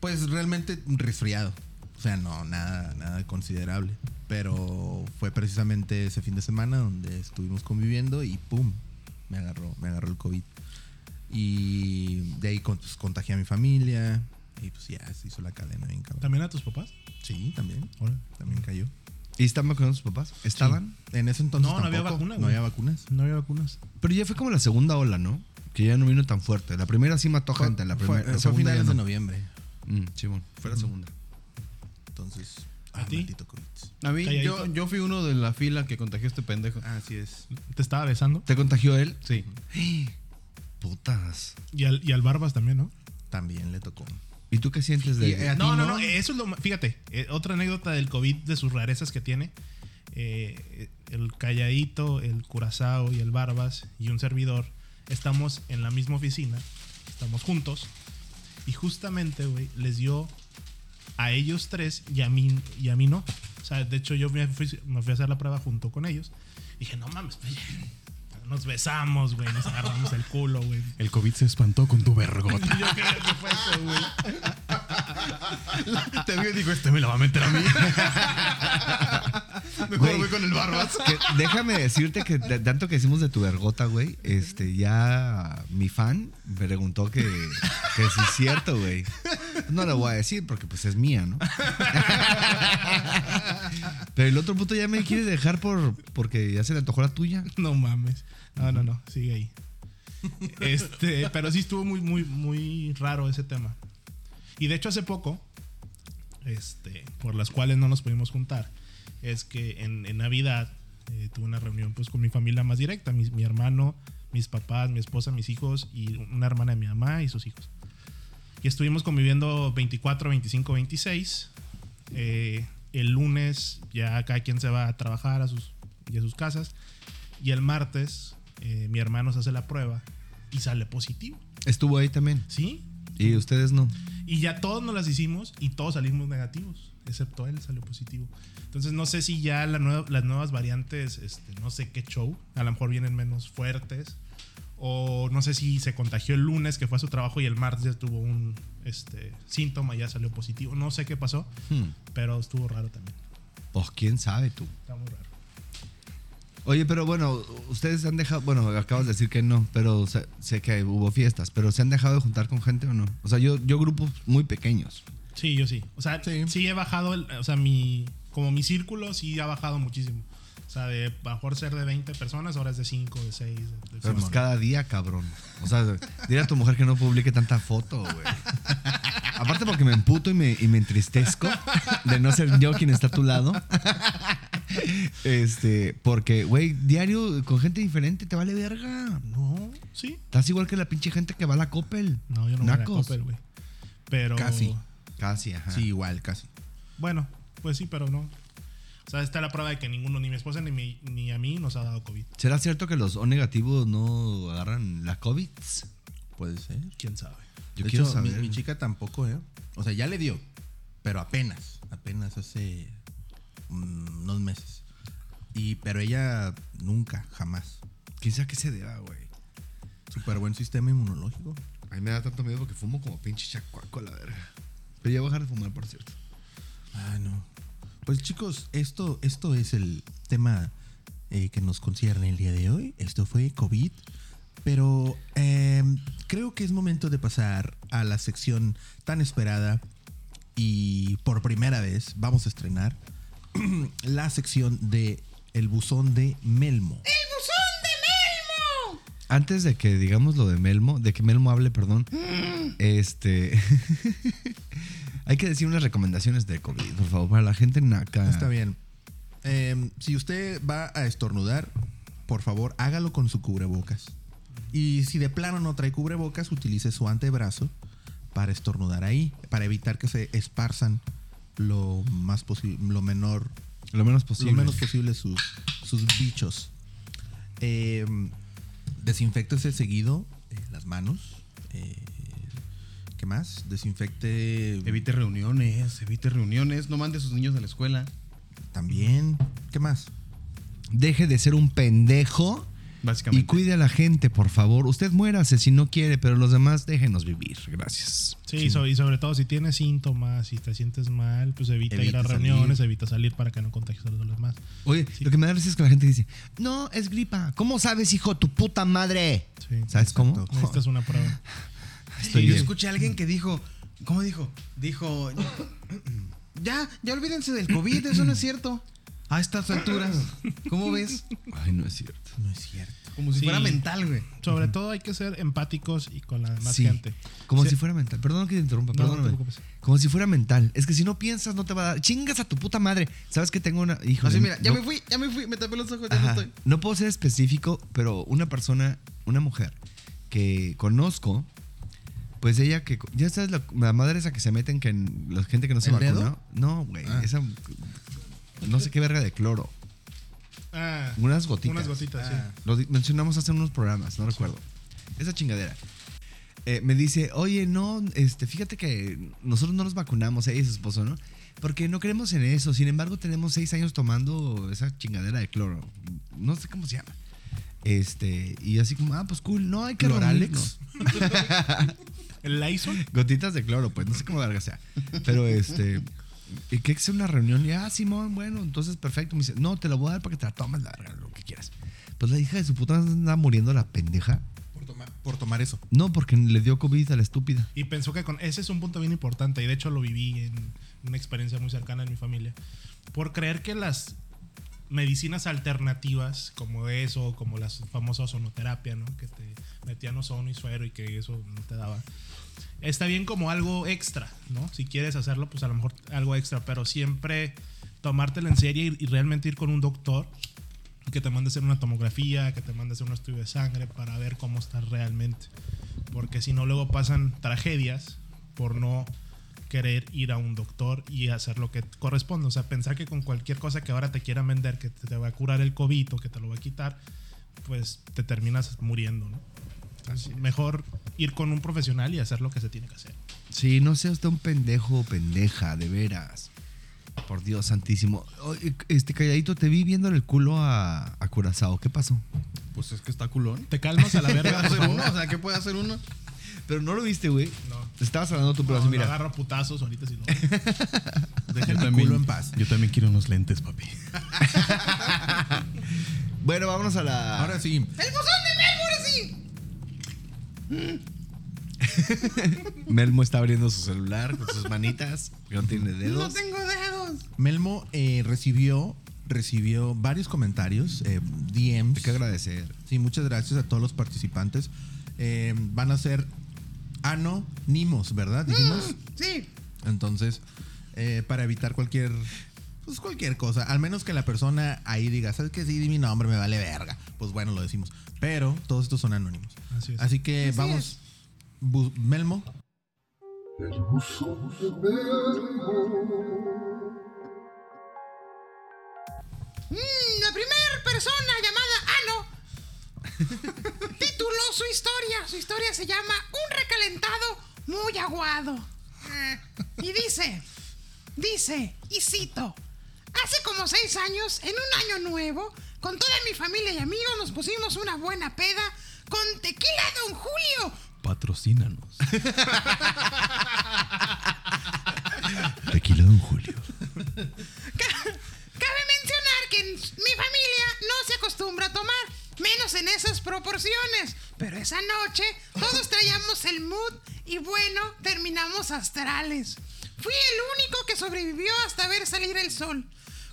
Pues realmente un resfriado. O sea, no, nada, nada considerable. Pero fue precisamente ese fin de semana donde estuvimos conviviendo y ¡pum! Me agarró, me agarró el COVID. Y de ahí pues, contagié a mi familia. Y pues ya se hizo la cadena bien cabrón. ¿También a tus papás? Sí, también. Órale. También cayó. ¿Y estaban vacunando sus papás? ¿Estaban? Sí. En ese entonces No, no había vacuna, No güey. había vacunas. No había vacunas. Pero ya fue como la segunda ola, ¿no? Que ya no vino tan fuerte. La primera sí mató Fue- gente. La fue, primera, la fue a segunda ya finales no. de noviembre. Mm, sí, bueno. Fue la segunda. Entonces, ¿A ah, ti? A mí, yo, yo fui uno de la fila que contagió a este pendejo. Así es. ¿Te estaba besando? ¿Te contagió él? Sí. Putas. Y al, y al Barbas también, ¿no? También le tocó. ¿Y tú qué sientes de Y, eh, ¿A ti No, no, no? Eso es lo. Fíjate, eh, otra anécdota del COVID de sus rarezas que tiene. Eh, el calladito, el curazao y el barbas y un servidor estamos en la misma oficina, estamos juntos y justamente, güey, les dio a ellos tres y a mí y a mí no. O sea, de hecho yo me fui, me fui a hacer la prueba junto con ellos. Dije, no mames, pues, nos besamos, güey, nos agarramos el culo, güey. El COVID se espantó con tu vergota. Yo creo que fue eso, güey. Te vio y dijo, este me la va a meter a mí. Mejor Güey. voy con el barbas. Que déjame decirte que de- tanto que hicimos de tu vergota, güey, este, ya mi fan me preguntó que, que si es cierto, güey. No le voy a decir porque pues es mía, ¿no? Pero el otro puto ya me quiere dejar por porque ya se le antojó la tuya. No mames. No, no, no. Sigue ahí. Este, pero sí estuvo muy, muy, muy raro ese tema. Y de hecho, hace poco, este, por las cuales no nos pudimos juntar, es que en, Navidad eh, tuve una reunión pues con mi familia más directa, mi, mi hermano, mis papás, mi esposa, mis hijos y una hermana de mi mamá y sus hijos. Y estuvimos conviviendo 24, 25, 26. eh, El lunes ya cada quien se va a trabajar a sus, y a sus casas. Y el martes eh, mi hermano se hace la prueba y sale positivo. Estuvo ahí también. ¿Sí? Y ustedes no. Y ya todos nos las hicimos y todos salimos negativos, excepto él salió positivo. Entonces no sé si ya la nueva- las nuevas variantes, este, no sé qué show, a lo mejor vienen menos fuertes. O no sé si se contagió el lunes que fue a su trabajo y el martes ya tuvo un este, síntoma y ya salió positivo. No sé qué pasó, Hmm. pero estuvo raro también. Pues quién sabe tú. Está muy raro. Oye, pero bueno, ustedes han dejado, bueno, acabas de decir que no, pero sé, sé que hubo fiestas, pero ¿se han dejado de juntar con gente o no? O sea, yo, yo grupos muy pequeños. Sí, yo sí. O sea, sí, Sí. he bajado, el- o sea, mi, como mi círculo sí ha bajado muchísimo. O sea, de a lo mejor ser de 20 personas, ahora es de 5, de 6. De, de Pero pues cada día, cabrón. O sea, dile a tu mujer que no publique tanta foto, güey. Aparte porque me emputo y me, y me entristezco de no ser yo quien está a tu lado. Este, porque, güey, diario con gente diferente te vale verga. No, sí. Estás igual que la pinche gente que va a la Coppel. No, yo no me Nacos. Coppel, güey. Pero. Casi. Casi, ajá. Sí, igual, casi. Bueno, pues sí, pero no. O sea, está la prueba de que ninguno, ni mi esposa ni, mi- ni a mí, nos ha dado COVID. ¿Será cierto que los O negativos no agarran la COVID? Puede ser. ¿Quién sabe? Yo de quiero hecho, saber. Mi, chica tampoco, ¿eh? O sea, ya le dio, pero apenas, apenas hace mm, unos meses. Y, pero ella nunca, jamás. ¿Quién sabe qué se deba, güey? Súper buen sistema inmunológico. A mí me da tanto miedo porque fumo como pinche chacuaco la verga. Pero ya voy a dejar de fumar, por cierto. Ah, no. Pues chicos, esto, esto es el tema eh, que nos concierne el día de hoy. Esto fue COVID. Pero eh, creo que es momento de pasar a la sección tan esperada y por primera vez vamos a estrenar la sección de El buzón de Melmo. Antes de que digamos lo de Melmo, de que Melmo hable, perdón, este. hay que decir unas recomendaciones de COVID, por favor, para la gente naca. Está bien. Eh, si usted va a estornudar, por favor, hágalo con su cubrebocas. Y si de plano no trae cubrebocas, utilice su antebrazo para estornudar ahí, para evitar que se esparzan lo más posible, lo menor, Lo menos posible. lo menos posible sus, sus bichos. Eh, desinfectese seguido eh, las manos. Eh, ¿Qué más? Desinfecte Evite reuniones, evite reuniones. No mande a sus niños a la escuela. también. ¿Qué más? Deje de ser un pendejo Básicamente. y cuide a la gente, por favor. Usted muérase si no quiere, pero los demás déjenos vivir. Gracias. Sí, so- y sobre todo si tienes síntomas, si te sientes mal, pues evita, ir a reuniones, evita salir para que no contagies a los demás. Oye, lo que me da risa es que la gente dice, no, es gripa. ¿Cómo sabes, hijo, tu puta madre? Sí. ¿Sabes cómo? Necesitas una prueba. Estoy Yo bien. escuché a alguien que dijo, ¿cómo dijo? Dijo, ya, ya olvídense del COVID, eso no es cierto. A estas alturas, ¿cómo ves? Ay, no es cierto. No es cierto. Como si Sí. fuera mental, güey. Sobre todo hay que ser empáticos y con la demás Sí. gente. Como Sí. si fuera mental. Perdón que te interrumpa, No, no te. Como si fuera mental. Es que si no piensas, no te va a dar. Chingas a tu puta madre. ¿Sabes que tengo una. Hijo Así, mira, ya me fui, ya me fui, me tapé los ojos, ya no estoy. No puedo ser específico, pero una persona, una mujer que conozco, pues ella que. Ya sabes, la, la madre esa que se meten que en la gente que no se ¿El vacuna. dedo? No, güey. Ah. Esa. No sé qué verga de cloro. Ah, Unas gotitas. unas gotitas, sí. Ah. Lo di- mencionamos hace unos programas, no recuerdo. Esa chingadera. Eh, me dice, oye, no, este, fíjate que nosotros no nos vacunamos, ella y su esposo, ¿no? Porque no creemos en eso. Sin embargo, tenemos seis años tomando esa chingadera de cloro. No sé cómo se llama. Este, y así como, ah, pues cool, no hay que Cloralex. El Lysol. Gotitas de cloro, pues, no sé cómo verga sea. Pero este, y que es una reunión, y ah, Simón, bueno, entonces perfecto. Me dice, no, te la voy a dar para que te la tomes, la verga, lo que quieras. Pues la hija de su puta anda muriendo la pendeja. Por, toma- por tomar eso. No, porque le dio COVID a la estúpida. Y pensó que con ese es un punto bien importante y de hecho lo viví en una experiencia muy cercana en mi familia. Por creer que las medicinas alternativas como eso, como las famosas ozonoterapia, ¿no? Que te metían ozono y suero y que eso no te daba. Está bien como algo extra, ¿no? Si quieres hacerlo, pues a lo mejor algo extra, pero siempre tomártelo en serio y, realmente ir con un doctor que te mande hacer una tomografía, que te mande hacer un estudio de sangre para ver cómo estás realmente. Porque si no, luego pasan tragedias por no querer ir a un doctor y hacer lo que corresponde. O sea, pensar que con cualquier cosa que ahora te quieran vender, que te va a curar el COVID o que te lo va a quitar, pues te terminas muriendo, ¿no? Entonces, mejor ir con un profesional y hacer lo que se tiene que hacer. Sí, no sea usted un pendejo o pendeja, de veras. Por Dios santísimo. Este calladito, te vi viendo el culo a, a Curazao. ¿Qué pasó? Pues es que está culón. Te calmas a la ¿Qué puede verga. O sea, ¿qué puede hacer uno? Pero no lo viste, güey. No. Estabas hablando tú, pero No, mira. agarro a putazos ahorita si no. Dejen mi culo en paz. Yo también quiero unos lentes, papi. Bueno, vámonos a la. Ahora sí. ¡El buzón de Melbourne, sí! Melmo está abriendo su celular con sus manitas, que no tiene No dedos. tengo dedos. Melmo eh, recibió, recibió varios comentarios, eh, DMs. Hay que agradecer. Sí, muchas gracias a todos los participantes. Eh, van a ser anónimos, ¿verdad? Dijimos. Sí. Entonces, eh, para evitar cualquier. Pues cualquier cosa. Al menos que la persona ahí diga, ¿sabes qué? Sí, di mi nombre, me vale verga. Pues bueno, lo decimos. Pero todos estos son anónimos. Así es. Así que Así vamos. Melmo. Mm, la primera persona llamada Ano tituló su historia. Su historia se llama Un recalentado muy aguado. Eh, Y dice, dice, y cito, hace como seis años, en un año nuevo, con toda mi familia y amigos nos pusimos una buena peda con tequila Don Julio. Patrocínanos. Tequila Don Julio. Ca- Cabe mencionar que mi familia no se acostumbra a tomar, menos en esas proporciones. Pero esa noche todos traíamos el mood y bueno, terminamos astrales. Fui el único que sobrevivió hasta ver salir el sol.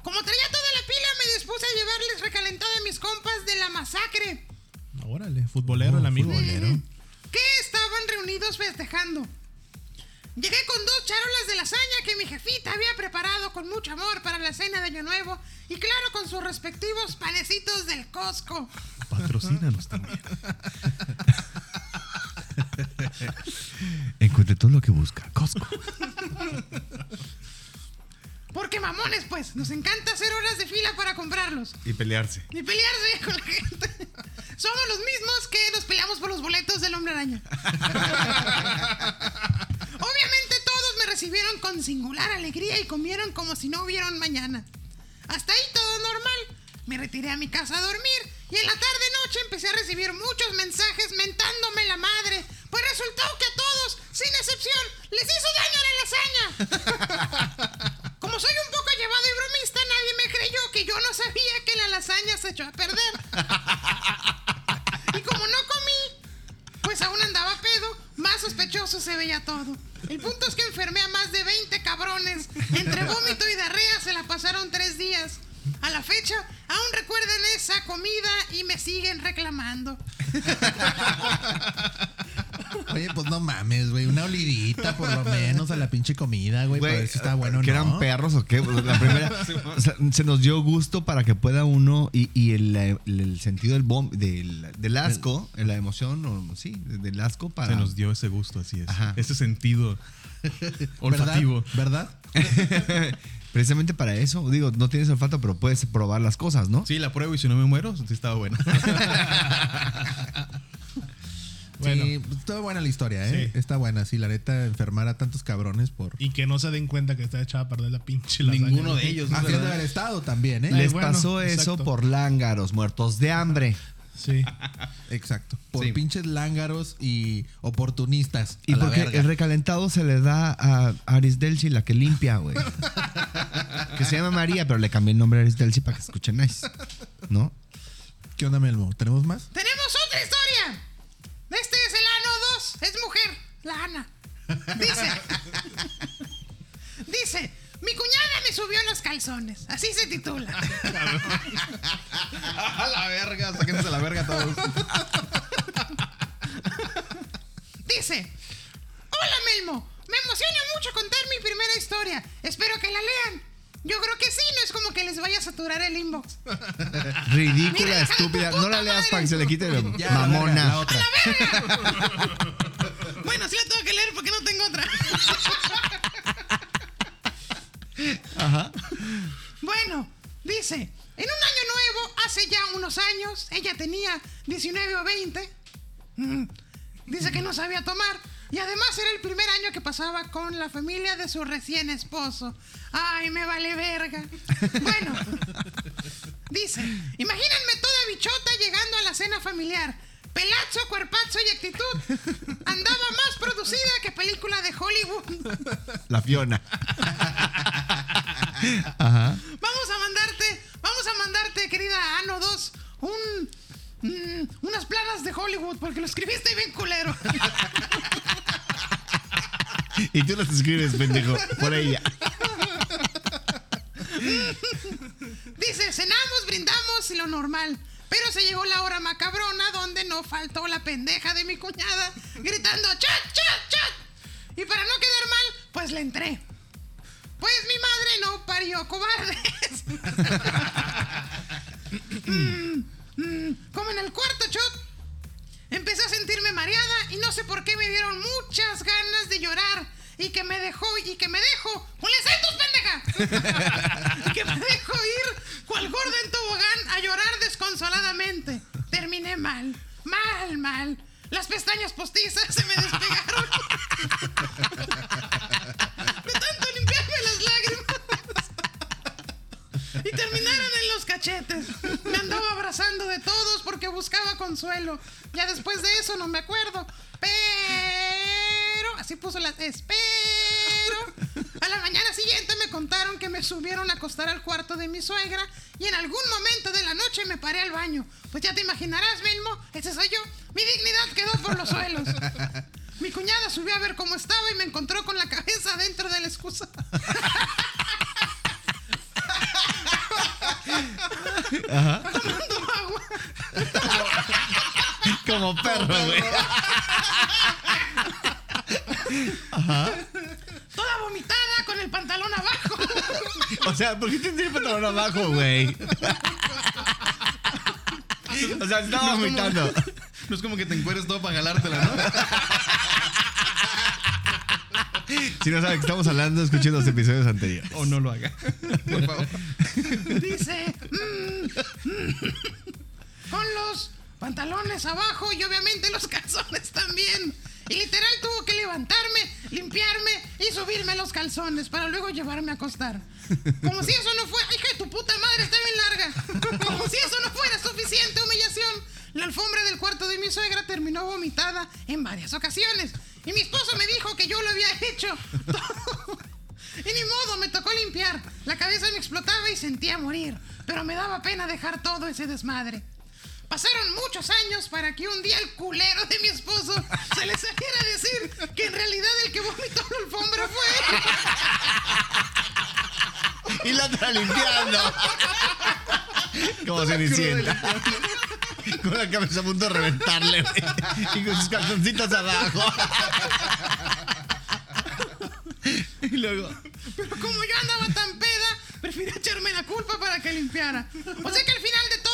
Como traía toda la pila, me dispuse a llevarles recalentado a mis compas de la masacre. Órale, futbolero el amigo. que estaban reunidos festejando. Llegué con dos charolas de lasaña que mi jefita había preparado con mucho amor para la cena de Año Nuevo y claro con sus respectivos panecitos del Costco. Patrocínanos también. Encuentre todo lo que busca. Costco. Porque mamones, pues, nos encanta hacer horas de fila para comprarlos Y pelearse. y pelearse con la gente. Somos los mismos que nos peleamos por los boletos del Hombre Araña. Obviamente todos me recibieron con singular alegría y comieron como si no hubiera un mañana. Hasta ahí todo normal. Me retiré a mi casa a dormir y en la tarde noche empecé a recibir muchos mensajes mentándome la madre. Pues resultó que a todos, sin excepción, les hizo daño la lasaña. Como soy un poco llevado y bromista, nadie me creyó que yo no sabía que la lasaña se echó a perder. Y como no comí, pues aún andaba pedo, más sospechoso se veía todo. El punto es que enfermé a más de 20 cabrones. Entre vómito y diarrea se la pasaron tres días. A la fecha, aún recuerdan esa comida y me siguen reclamando. Oye, pues no mames, güey. Una olidita por lo menos a la pinche comida, güey. Para ver si está bueno o ¿Que no. eran perros o qué? Pues, La primera, o sea, se nos dio gusto para que pueda uno y, y el, el- el sentido del, bom- del, del asco, la emoción, o, sí, del asco para... Se nos dio ese gusto, así es. Ajá. Ese sentido olfativo. ¿Verdad? Precisamente para eso, digo, no tienes olfato, pero puedes probar las cosas, ¿no? Sí, la pruebo y si no me muero, sí estaba buena. Bueno. Sí, pues, está buena la historia, ¿eh? Sí. Está buena, sí, la neta, enfermar a tantos cabrones por. Y que no se den cuenta que está echada a perder la pinche lasaña. Ninguno de ellos, ¿no? Así han de ¿verdad? haber estado también, ¿eh? Les bueno, pasó eso exacto. por lángaros, muertos de hambre. Sí. Exacto. Por Sí. pinches lángaros y oportunistas. Y a la porque verga. el recalentado se le da a Aris Delci, la que limpia, güey. que se llama María, pero le cambié el nombre a Aris Delci para que se escuche nice. ¿No? ¿Qué onda, Melmo? ¿Tenemos más? ¡Tenemos otra historia! Este es el ano 2. Es mujer, la Ana. Dice. dice. Mi cuñada me subió los calzones. Así se titula. a la verga, sáquense la verga todos. Dice. Hola Melmo. Me emociona mucho contar mi primera historia. Espero que la lean. Yo creo que sí, no es como que les vaya a saturar el inbox. Ridícula, Mira, estúpida. No la leas para que se le quite Ya, la verga, mamona. la otra. Bueno, sí la tengo que leer porque no tengo otra. Ajá. Bueno, dice, en un año nuevo, hace ya unos años, ella tenía 19 o 20. Mm, dice que no sabía tomar. Y además era el primer año que pasaba con la familia de su recién esposo. Ay, me vale verga. Bueno, dice, imagínense toda bichota llegando a la cena familiar Pelazo, cuerpazo y actitud. Andaba más producida que película de Hollywood. La Fiona. Ajá. Vamos a mandarte, vamos a mandarte, querida Ano 2, un, mm, unas planas de Hollywood, porque lo escribiste bien culero. Y tú las escribes, pendejo, por ella. Dice, cenamos, brindamos y lo normal. Pero se llegó la hora macabrona donde no faltó la pendeja de mi cuñada gritando chat, chat, chat. Y para no quedar mal, pues le entré. Pues mi madre no parió cobardes. Mm, mm, como en el cuarto shot, empecé a sentirme mareada y no sé por qué me dieron muchas ganas de llorar. Y que me dejó, y que me dejó. ¡Ponle centos, pendeja! y que me dejó ir cual gorda en tobogán a llorar desconsoladamente. Terminé mal, mal, mal. Las pestañas postizas se me despegaron. de tanto limpiarme las lágrimas. y terminaron en los cachetes. Me andaba abrazando de todos porque buscaba consuelo. Ya después de eso no me acuerdo. Pero, así puso la espero. A la mañana siguiente me contaron que me subieron a acostar al cuarto de mi suegra y en algún momento de la noche me paré al baño. Pues ya te imaginarás, Melmo, ese soy yo. Mi dignidad quedó por los suelos. Mi cuñada subió a ver cómo estaba y me encontró con la cabeza dentro de la excusa. Tomando agua. Como perro, güey. Toda vomitada con el pantalón abajo. O sea, ¿por qué tendría el pantalón abajo, güey? O sea, estaba vomitando. No es como que te encueres todo para jalártela, ¿no? Si no saben que estamos hablando, escuchen los episodios anteriores. O no lo haga. Por favor. Dice. mm, mm, con los pantalones abajo y obviamente los calzones también. Y literal tuvo que levantarme, limpiarme y subirme los calzones para luego llevarme a acostar. Como si eso no fuera. ¡Hija de tu puta madre! Está bien larga. Como si eso no fuera suficiente humillación. La alfombra del cuarto de mi suegra terminó vomitada en varias ocasiones. Y mi esposo me dijo que yo lo había hecho. Y ni modo, me tocó limpiar. La cabeza me explotaba y sentía morir. Pero me daba pena dejar todo ese desmadre. Pasaron muchos años para que un día el culero de mi esposo se le saliera a decir que en realidad el que vomitó la alfombra fue. Y la otra limpiando. Como Cenicienta. Con la cabeza a punto de reventarle. Y con sus calzoncitos abajo. Y luego. Pero como yo andaba tan peda, preferí echarme la culpa para que limpiara. O sea que al final de todo,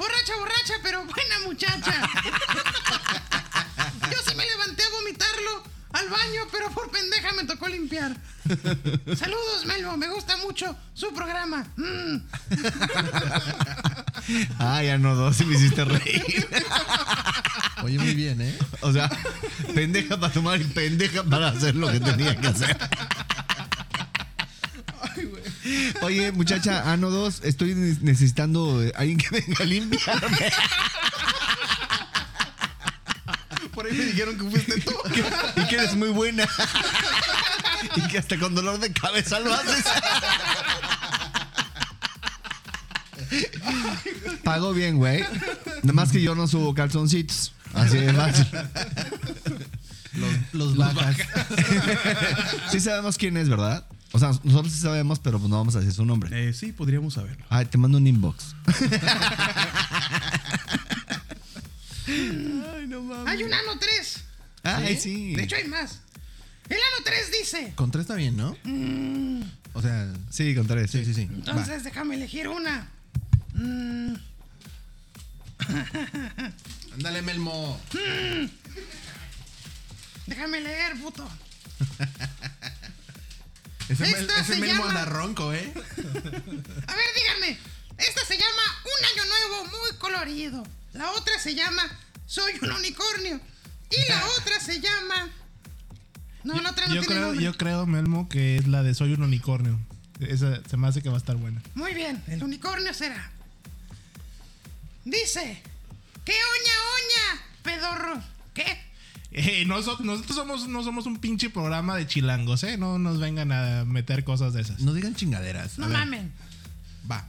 borracha, borracha, pero buena muchacha. Yo sí me levanté a vomitarlo al baño, pero por pendeja me tocó limpiar. Saludos, Melvo, me gusta mucho su programa. Mm. Ah, ya no dos y me hiciste reír. Oye, muy bien, ¿eh? O sea, pendeja para tomar y pendeja para hacer lo que tenía que hacer. Oye, muchacha, ano 2, estoy ne- necesitando eh, alguien que venga a limpiarme. Por ahí me dijeron que fuiste tú. Y que eres muy buena. Y que hasta con dolor de cabeza lo haces. Pago bien, güey. Nada más que yo no subo calzoncitos. Así de fácil. Los bajas. Sí sabemos quién es, ¿verdad? O sea, nosotros sí sabemos, pero pues no vamos a decir su nombre. Eh, sí, podríamos saberlo. Ay, te mando un inbox. Hay un ano 3. Ay, sí. De hecho, hay más. El ano 3 dice. Con tres está bien, ¿no? O sea, Sí, con tres. sí, sí, sí. Entonces, déjame elegir una. Mm. Ándale, Melmo. déjame leer, puto. Ese, Esta se llama- anda ronco, ¿eh? A ver, díganme. colorido. La otra se llama Soy un unicornio. Y la otra se llama. No, la otra no yo, creo, nombre. yo creo, Melmo, que es la de Soy un unicornio. Esa se me hace que va a estar buena. Muy bien, el unicornio será. Dice: ¡Qué oña, oña! Pedorro. ¿Qué? Eh, noso- nosotros somos, no somos un pinche programa de chilangos, ¿eh? No nos vengan a meter cosas de esas. No digan chingaderas. No mamen. Va.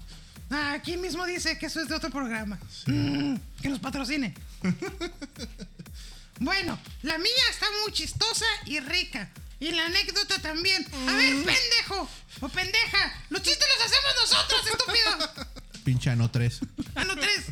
Ah, aquí mismo dice que eso es de otro programa. Mm, que nos patrocine. bueno, la mía está muy chistosa y rica. Y la anécdota también. A ver, pendejo o pendeja. Los chistes los hacemos nosotros, estúpido. Pinche ano 3. Ah, no, tres.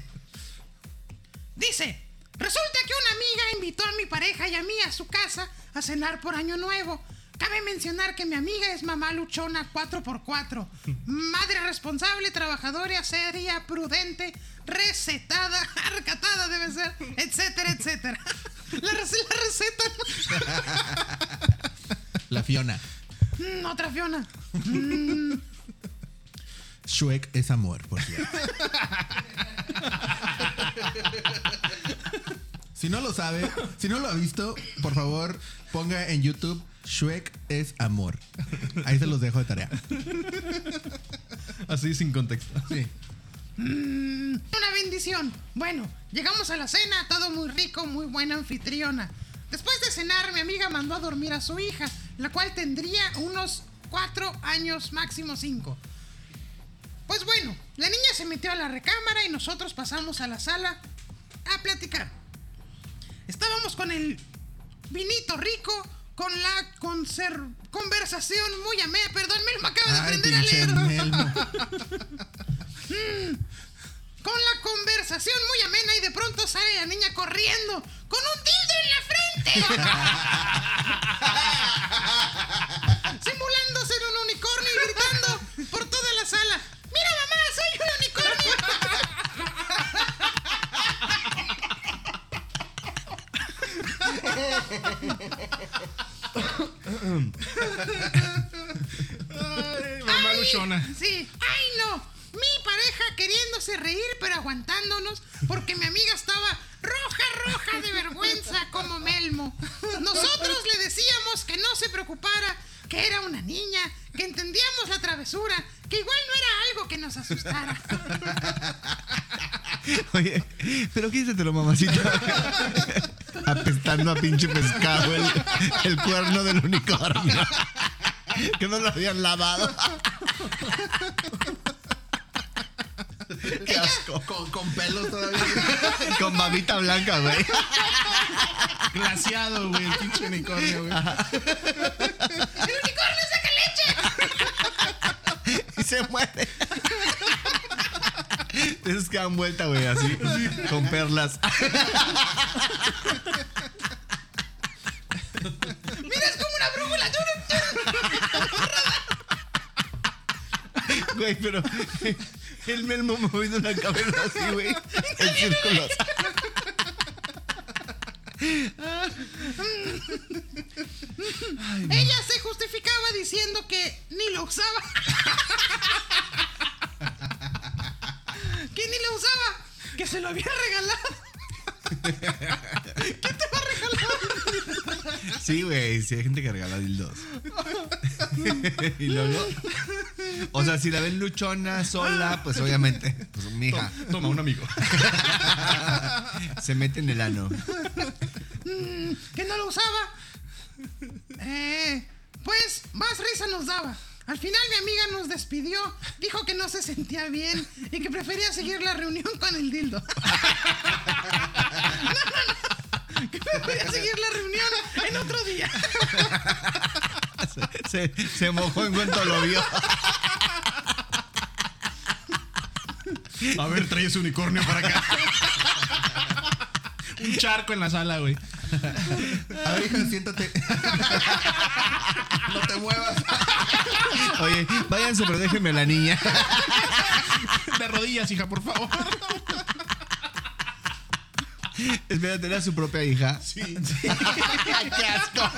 Dice, resulta que una amiga invitó a mi pareja y a mí a su casa a cenar por Año Nuevo. Cabe mencionar que mi amiga es mamá luchona 4x4. Madre responsable, trabajadora, seria, prudente, recetada, arcatada debe ser, etcétera, etcétera. La, rece- la receta. La Fiona. Mm, otra Fiona. Shrek es amor, por cierto. Si no lo sabe, si no lo ha visto, por favor, ponga en YouTube Shrek es amor. Ahí se los dejo de tarea. Así sin contexto. Sí. Una bendición. Bueno, llegamos a la cena, todo muy rico, muy buena anfitriona. Después de cenar, mi amiga mandó a dormir a su hija, la cual tendría unos cuatro años, máximo cinco. Pues bueno, la niña se metió a la recámara y nosotros pasamos a la sala a platicar. Estábamos con el vinito rico, con la conser- conversación muy amena. Perdón, me acaba de Ay, aprender a leer. Melmo. con la conversación muy amena y de pronto sale la niña corriendo con un dildo en la frente. Simulando ser un unicornio y gritando por toda la sala. Mira mamá, soy un unicornio. Ay, mamá luchona. Sí, ay no. Mi pareja queriéndose reír pero aguantándonos porque mi amiga estaba roja, roja de vergüenza como Melmo. Nosotros le decíamos que no se preocupara, que era una niña, que entendíamos la travesura, que igual no era algo que nos asustara. Oye, pero quítatelo, mamacita. Apestando a pinche pescado el, el cuerno del unicornio. Que no lo habían lavado. Qué asco. Con, con pelos todavía. Con babita blanca, güey. Glaciado, güey, el pinche unicornio, güey. ¡El unicornio saca leche! Y se muere. De esos que dan vuelta, güey, así. Con perlas. ¡Mira, es como una brújula! Güey, pero el melmo moviendo la cabeza así, güey. En círculos. Ella se justificaba diciendo que ni lo usaba. que ni lo usaba. Que se lo había regalado. Sí, güey, sí hay gente que regala dildos. y luego. O sea, si la ven luchona sola, pues obviamente, pues mija, Toma, un amigo. se mete en el ano. Que no lo usaba. Eh, pues más risa nos daba. Al final mi amiga nos despidió, dijo que no se sentía bien y que prefería seguir la reunión con el dildo. No, no, no. Que prefería seguir la reunión en otro día. Se, se mojó en cuanto lo vio. A ver, trae ese unicornio para acá. Un charco en la sala, güey. A ver, hija, siéntate. no te muevas. Oye, váyanse, pero déjenme a la niña. De rodillas, hija, por favor. Espérate, era su propia hija. Sí. ¡Qué asco!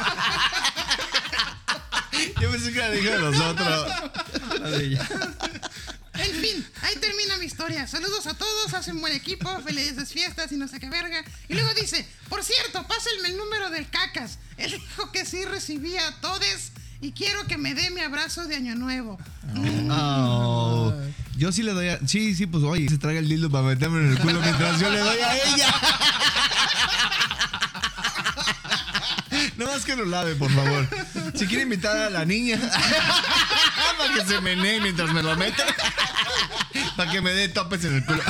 Yo pensé que era la hija de nosotros. La de ella. En fin, ahí termina mi historia. Saludos a todos, hacen buen equipo, felices fiestas y no sé qué verga. Y luego dice, por cierto, pásenme el número del cacas. Él dijo que sí recibía a todes y quiero que me dé mi abrazo de año nuevo. Oh. Yo sí le doy a. Sí, sí, pues oye, se traga el dildo para meterme en el culo mientras yo le doy a ella. No más que lo lave, por favor. Si quiere invitar a la niña para que se menee mientras me lo mete, para que me dé topes en el culo.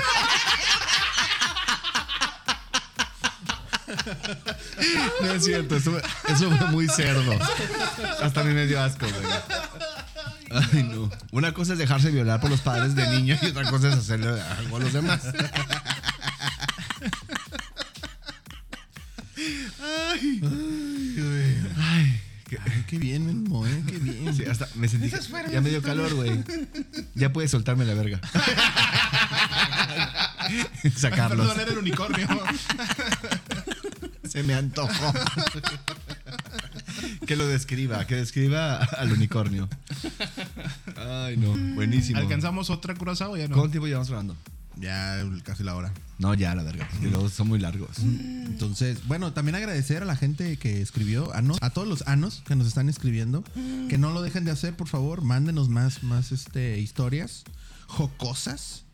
No es cierto, eso, eso fue muy cerdo. Hasta a mí me dio asco, güey. Ay, no. Una cosa es dejarse violar por los padres de niño y otra cosa es hacerle algo a los demás. Ay, ay, qué- Ay, qué bien, Memo, ¿eh? Qué bien. sí, hasta me sentí. Ya me dio calor, güey. Ya puedes soltarme la verga. Sacarlos. Perdón, era el unicornio. Se me antojó. que lo describa, que describa al unicornio. Ay, no. Buenísimo. ¿Alcanzamos otra curazao o ya no? ¿Cuánto tiempo llevamos grabando? Ya casi la hora. No, ya, la verga. porque luego son muy largos. Entonces, bueno, también agradecer a la gente que escribió, a, nos- a todos los anos que nos están escribiendo, que no lo dejen de hacer, por favor, mándenos más, más este, historias jocosas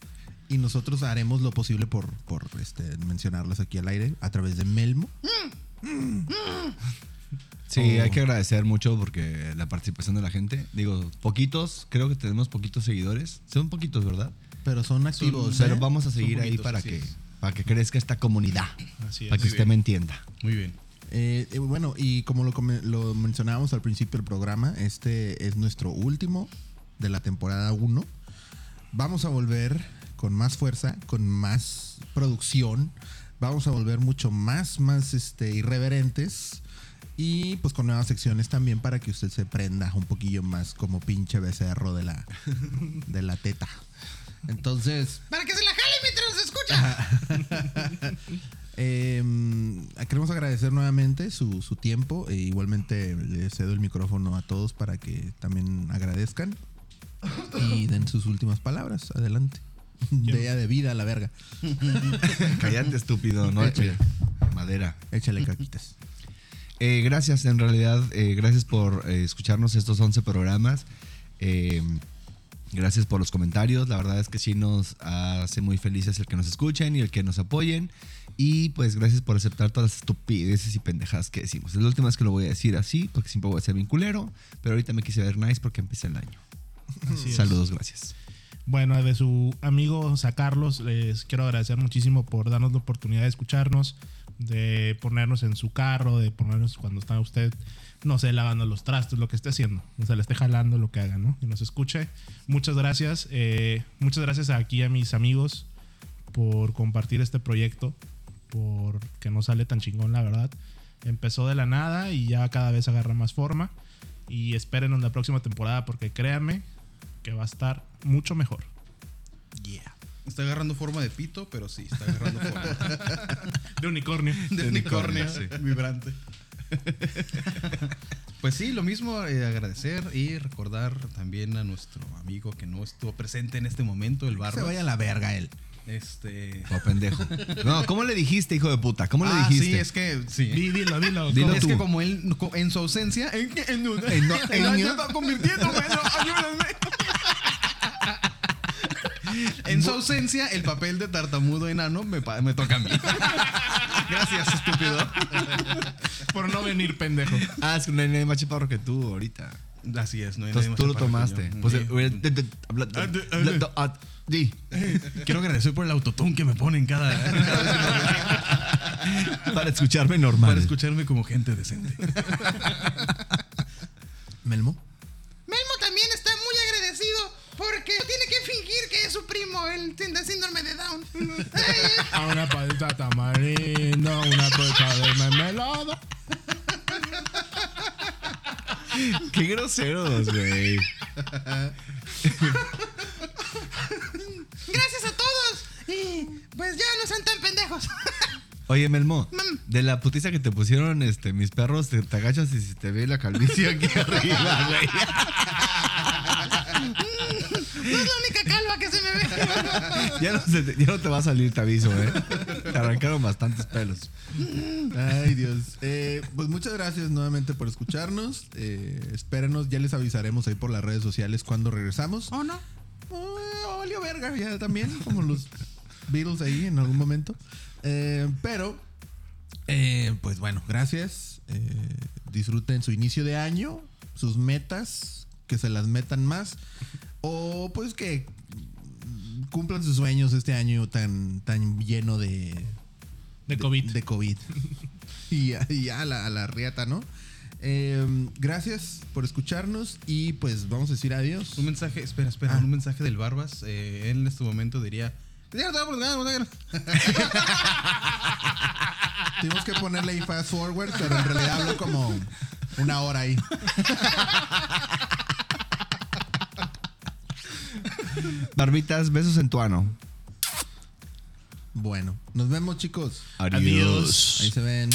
y nosotros haremos lo posible por, por este, mencionarlas aquí al aire a través de Melmo. Sí, Oh. hay que agradecer mucho porque la participación de la gente. Digo, poquitos, creo que tenemos poquitos seguidores. Son poquitos, ¿verdad? Pero son activos. Pero ¿eh? vamos a seguir ahí para que, es. para que crezca esta comunidad. Así es. Para que usted me entienda. Muy bien. Eh, eh, bueno, y como lo, lo mencionábamos al principio del programa, este es nuestro último de la temporada 1. Vamos a volver con más fuerza, con más producción. Vamos a volver mucho más, más este, irreverentes. Y pues con nuevas secciones también para que usted se prenda un poquillo más como pinche becerro de la, de la teta. Entonces, Para que se la jale mientras nos escucha. Eh, queremos agradecer nuevamente su, su tiempo. E igualmente le cedo el micrófono a todos para que también agradezcan y den sus últimas palabras. Adelante. De ella de vida a la verga. Cállate, estúpido. No, eche madera. Échale caquitas. Eh, gracias, en realidad, eh, gracias por eh, escucharnos estos 11 programas. Eh, gracias por los comentarios. La verdad es que sí nos hace muy felices el que nos escuchen y el que nos apoyen. Y pues gracias por aceptar todas las estupideces y pendejadas que decimos. Es la última vez que lo voy a decir así, porque siempre voy a ser bien culero. Pero ahorita me quise ver nice porque empieza el año. Así es. Saludos, gracias. Bueno, de su amigo Sacarlos, les quiero agradecer muchísimo por darnos la oportunidad de escucharnos, de ponernos en su carro, de ponernos cuando está usted, no sé, lavando los trastos, lo que esté haciendo, o sea, le esté jalando lo que haga, ¿no? Y nos escuche. Muchas gracias. eh, muchas gracias aquí a mis amigos por compartir este proyecto, por que no sale tan chingón, la verdad. Empezó de la nada y ya cada vez agarra más forma. Y espérenos la próxima temporada porque créanme que va a estar mucho mejor. Está agarrando forma de pito, pero sí, está agarrando forma De unicornio. de unicornio sí. vibrante. Pues sí, lo mismo, eh, agradecer y recordar también a nuestro amigo que no estuvo presente en este momento, el Se barro. vaya a la verga él. Este. Oh, pendejo. No, ¿cómo le dijiste, hijo de puta? ¿Cómo le Ah, dijiste? sí, es que sí. Di- Dilo, dilo. Dilo es tú. que como él en su ausencia, en, en, En en. En su ausencia, el papel de tartamudo enano me, me toca a mí. Gracias, estúpido. Por no venir, pendejo. Ah, es que no hay nadie más chaparro que tú ahorita. Así es, no hay nadie Entonces más tú lo tomaste. Pues, di. Quiero agradecer por el autotune que me ponen cada, cada Para escucharme normal. para escucharme como gente decente. Melmo el síndrome de Down. A una paleta tamarindo, una paleta de mermelada. Qué groseros, güey. Gracias a todos. Y pues ya no sean tan pendejos. Oye, Melmo, Mam. de la putiza que te pusieron este, mis perros, te, te agachas y se te ve la calvicie aquí arriba, güey. No es la única calva que se me ve ya, no se te, ya no te va a salir, te aviso, ¿eh? Te arrancaron bastantes pelos. Ay, Dios. Eh, pues muchas gracias nuevamente por escucharnos. Eh, espérenos, ya les avisaremos ahí por las redes sociales cuando regresamos. ¿O no? Oh, valió verga, ya también, como los Beatles ahí en algún momento. Eh, pero, eh, pues bueno, gracias. Eh, disfruten su inicio de año, sus metas, que se las metan más. O pues que cumplan sus sueños este año tan, tan lleno de, De COVID. De, COVID. y ya, y a, la, a la riata, ¿no? Eh, gracias por escucharnos y pues vamos a decir adiós. Un mensaje, espera, espera, Ah. un mensaje del Barbas. eh, él en este momento diría. Tuvimos que ponerle ahí fast forward, pero en realidad hablo como una hora ahí. Barbitas, besos en tu ano. Bueno, nos vemos chicos. Adiós. Ahí se ven.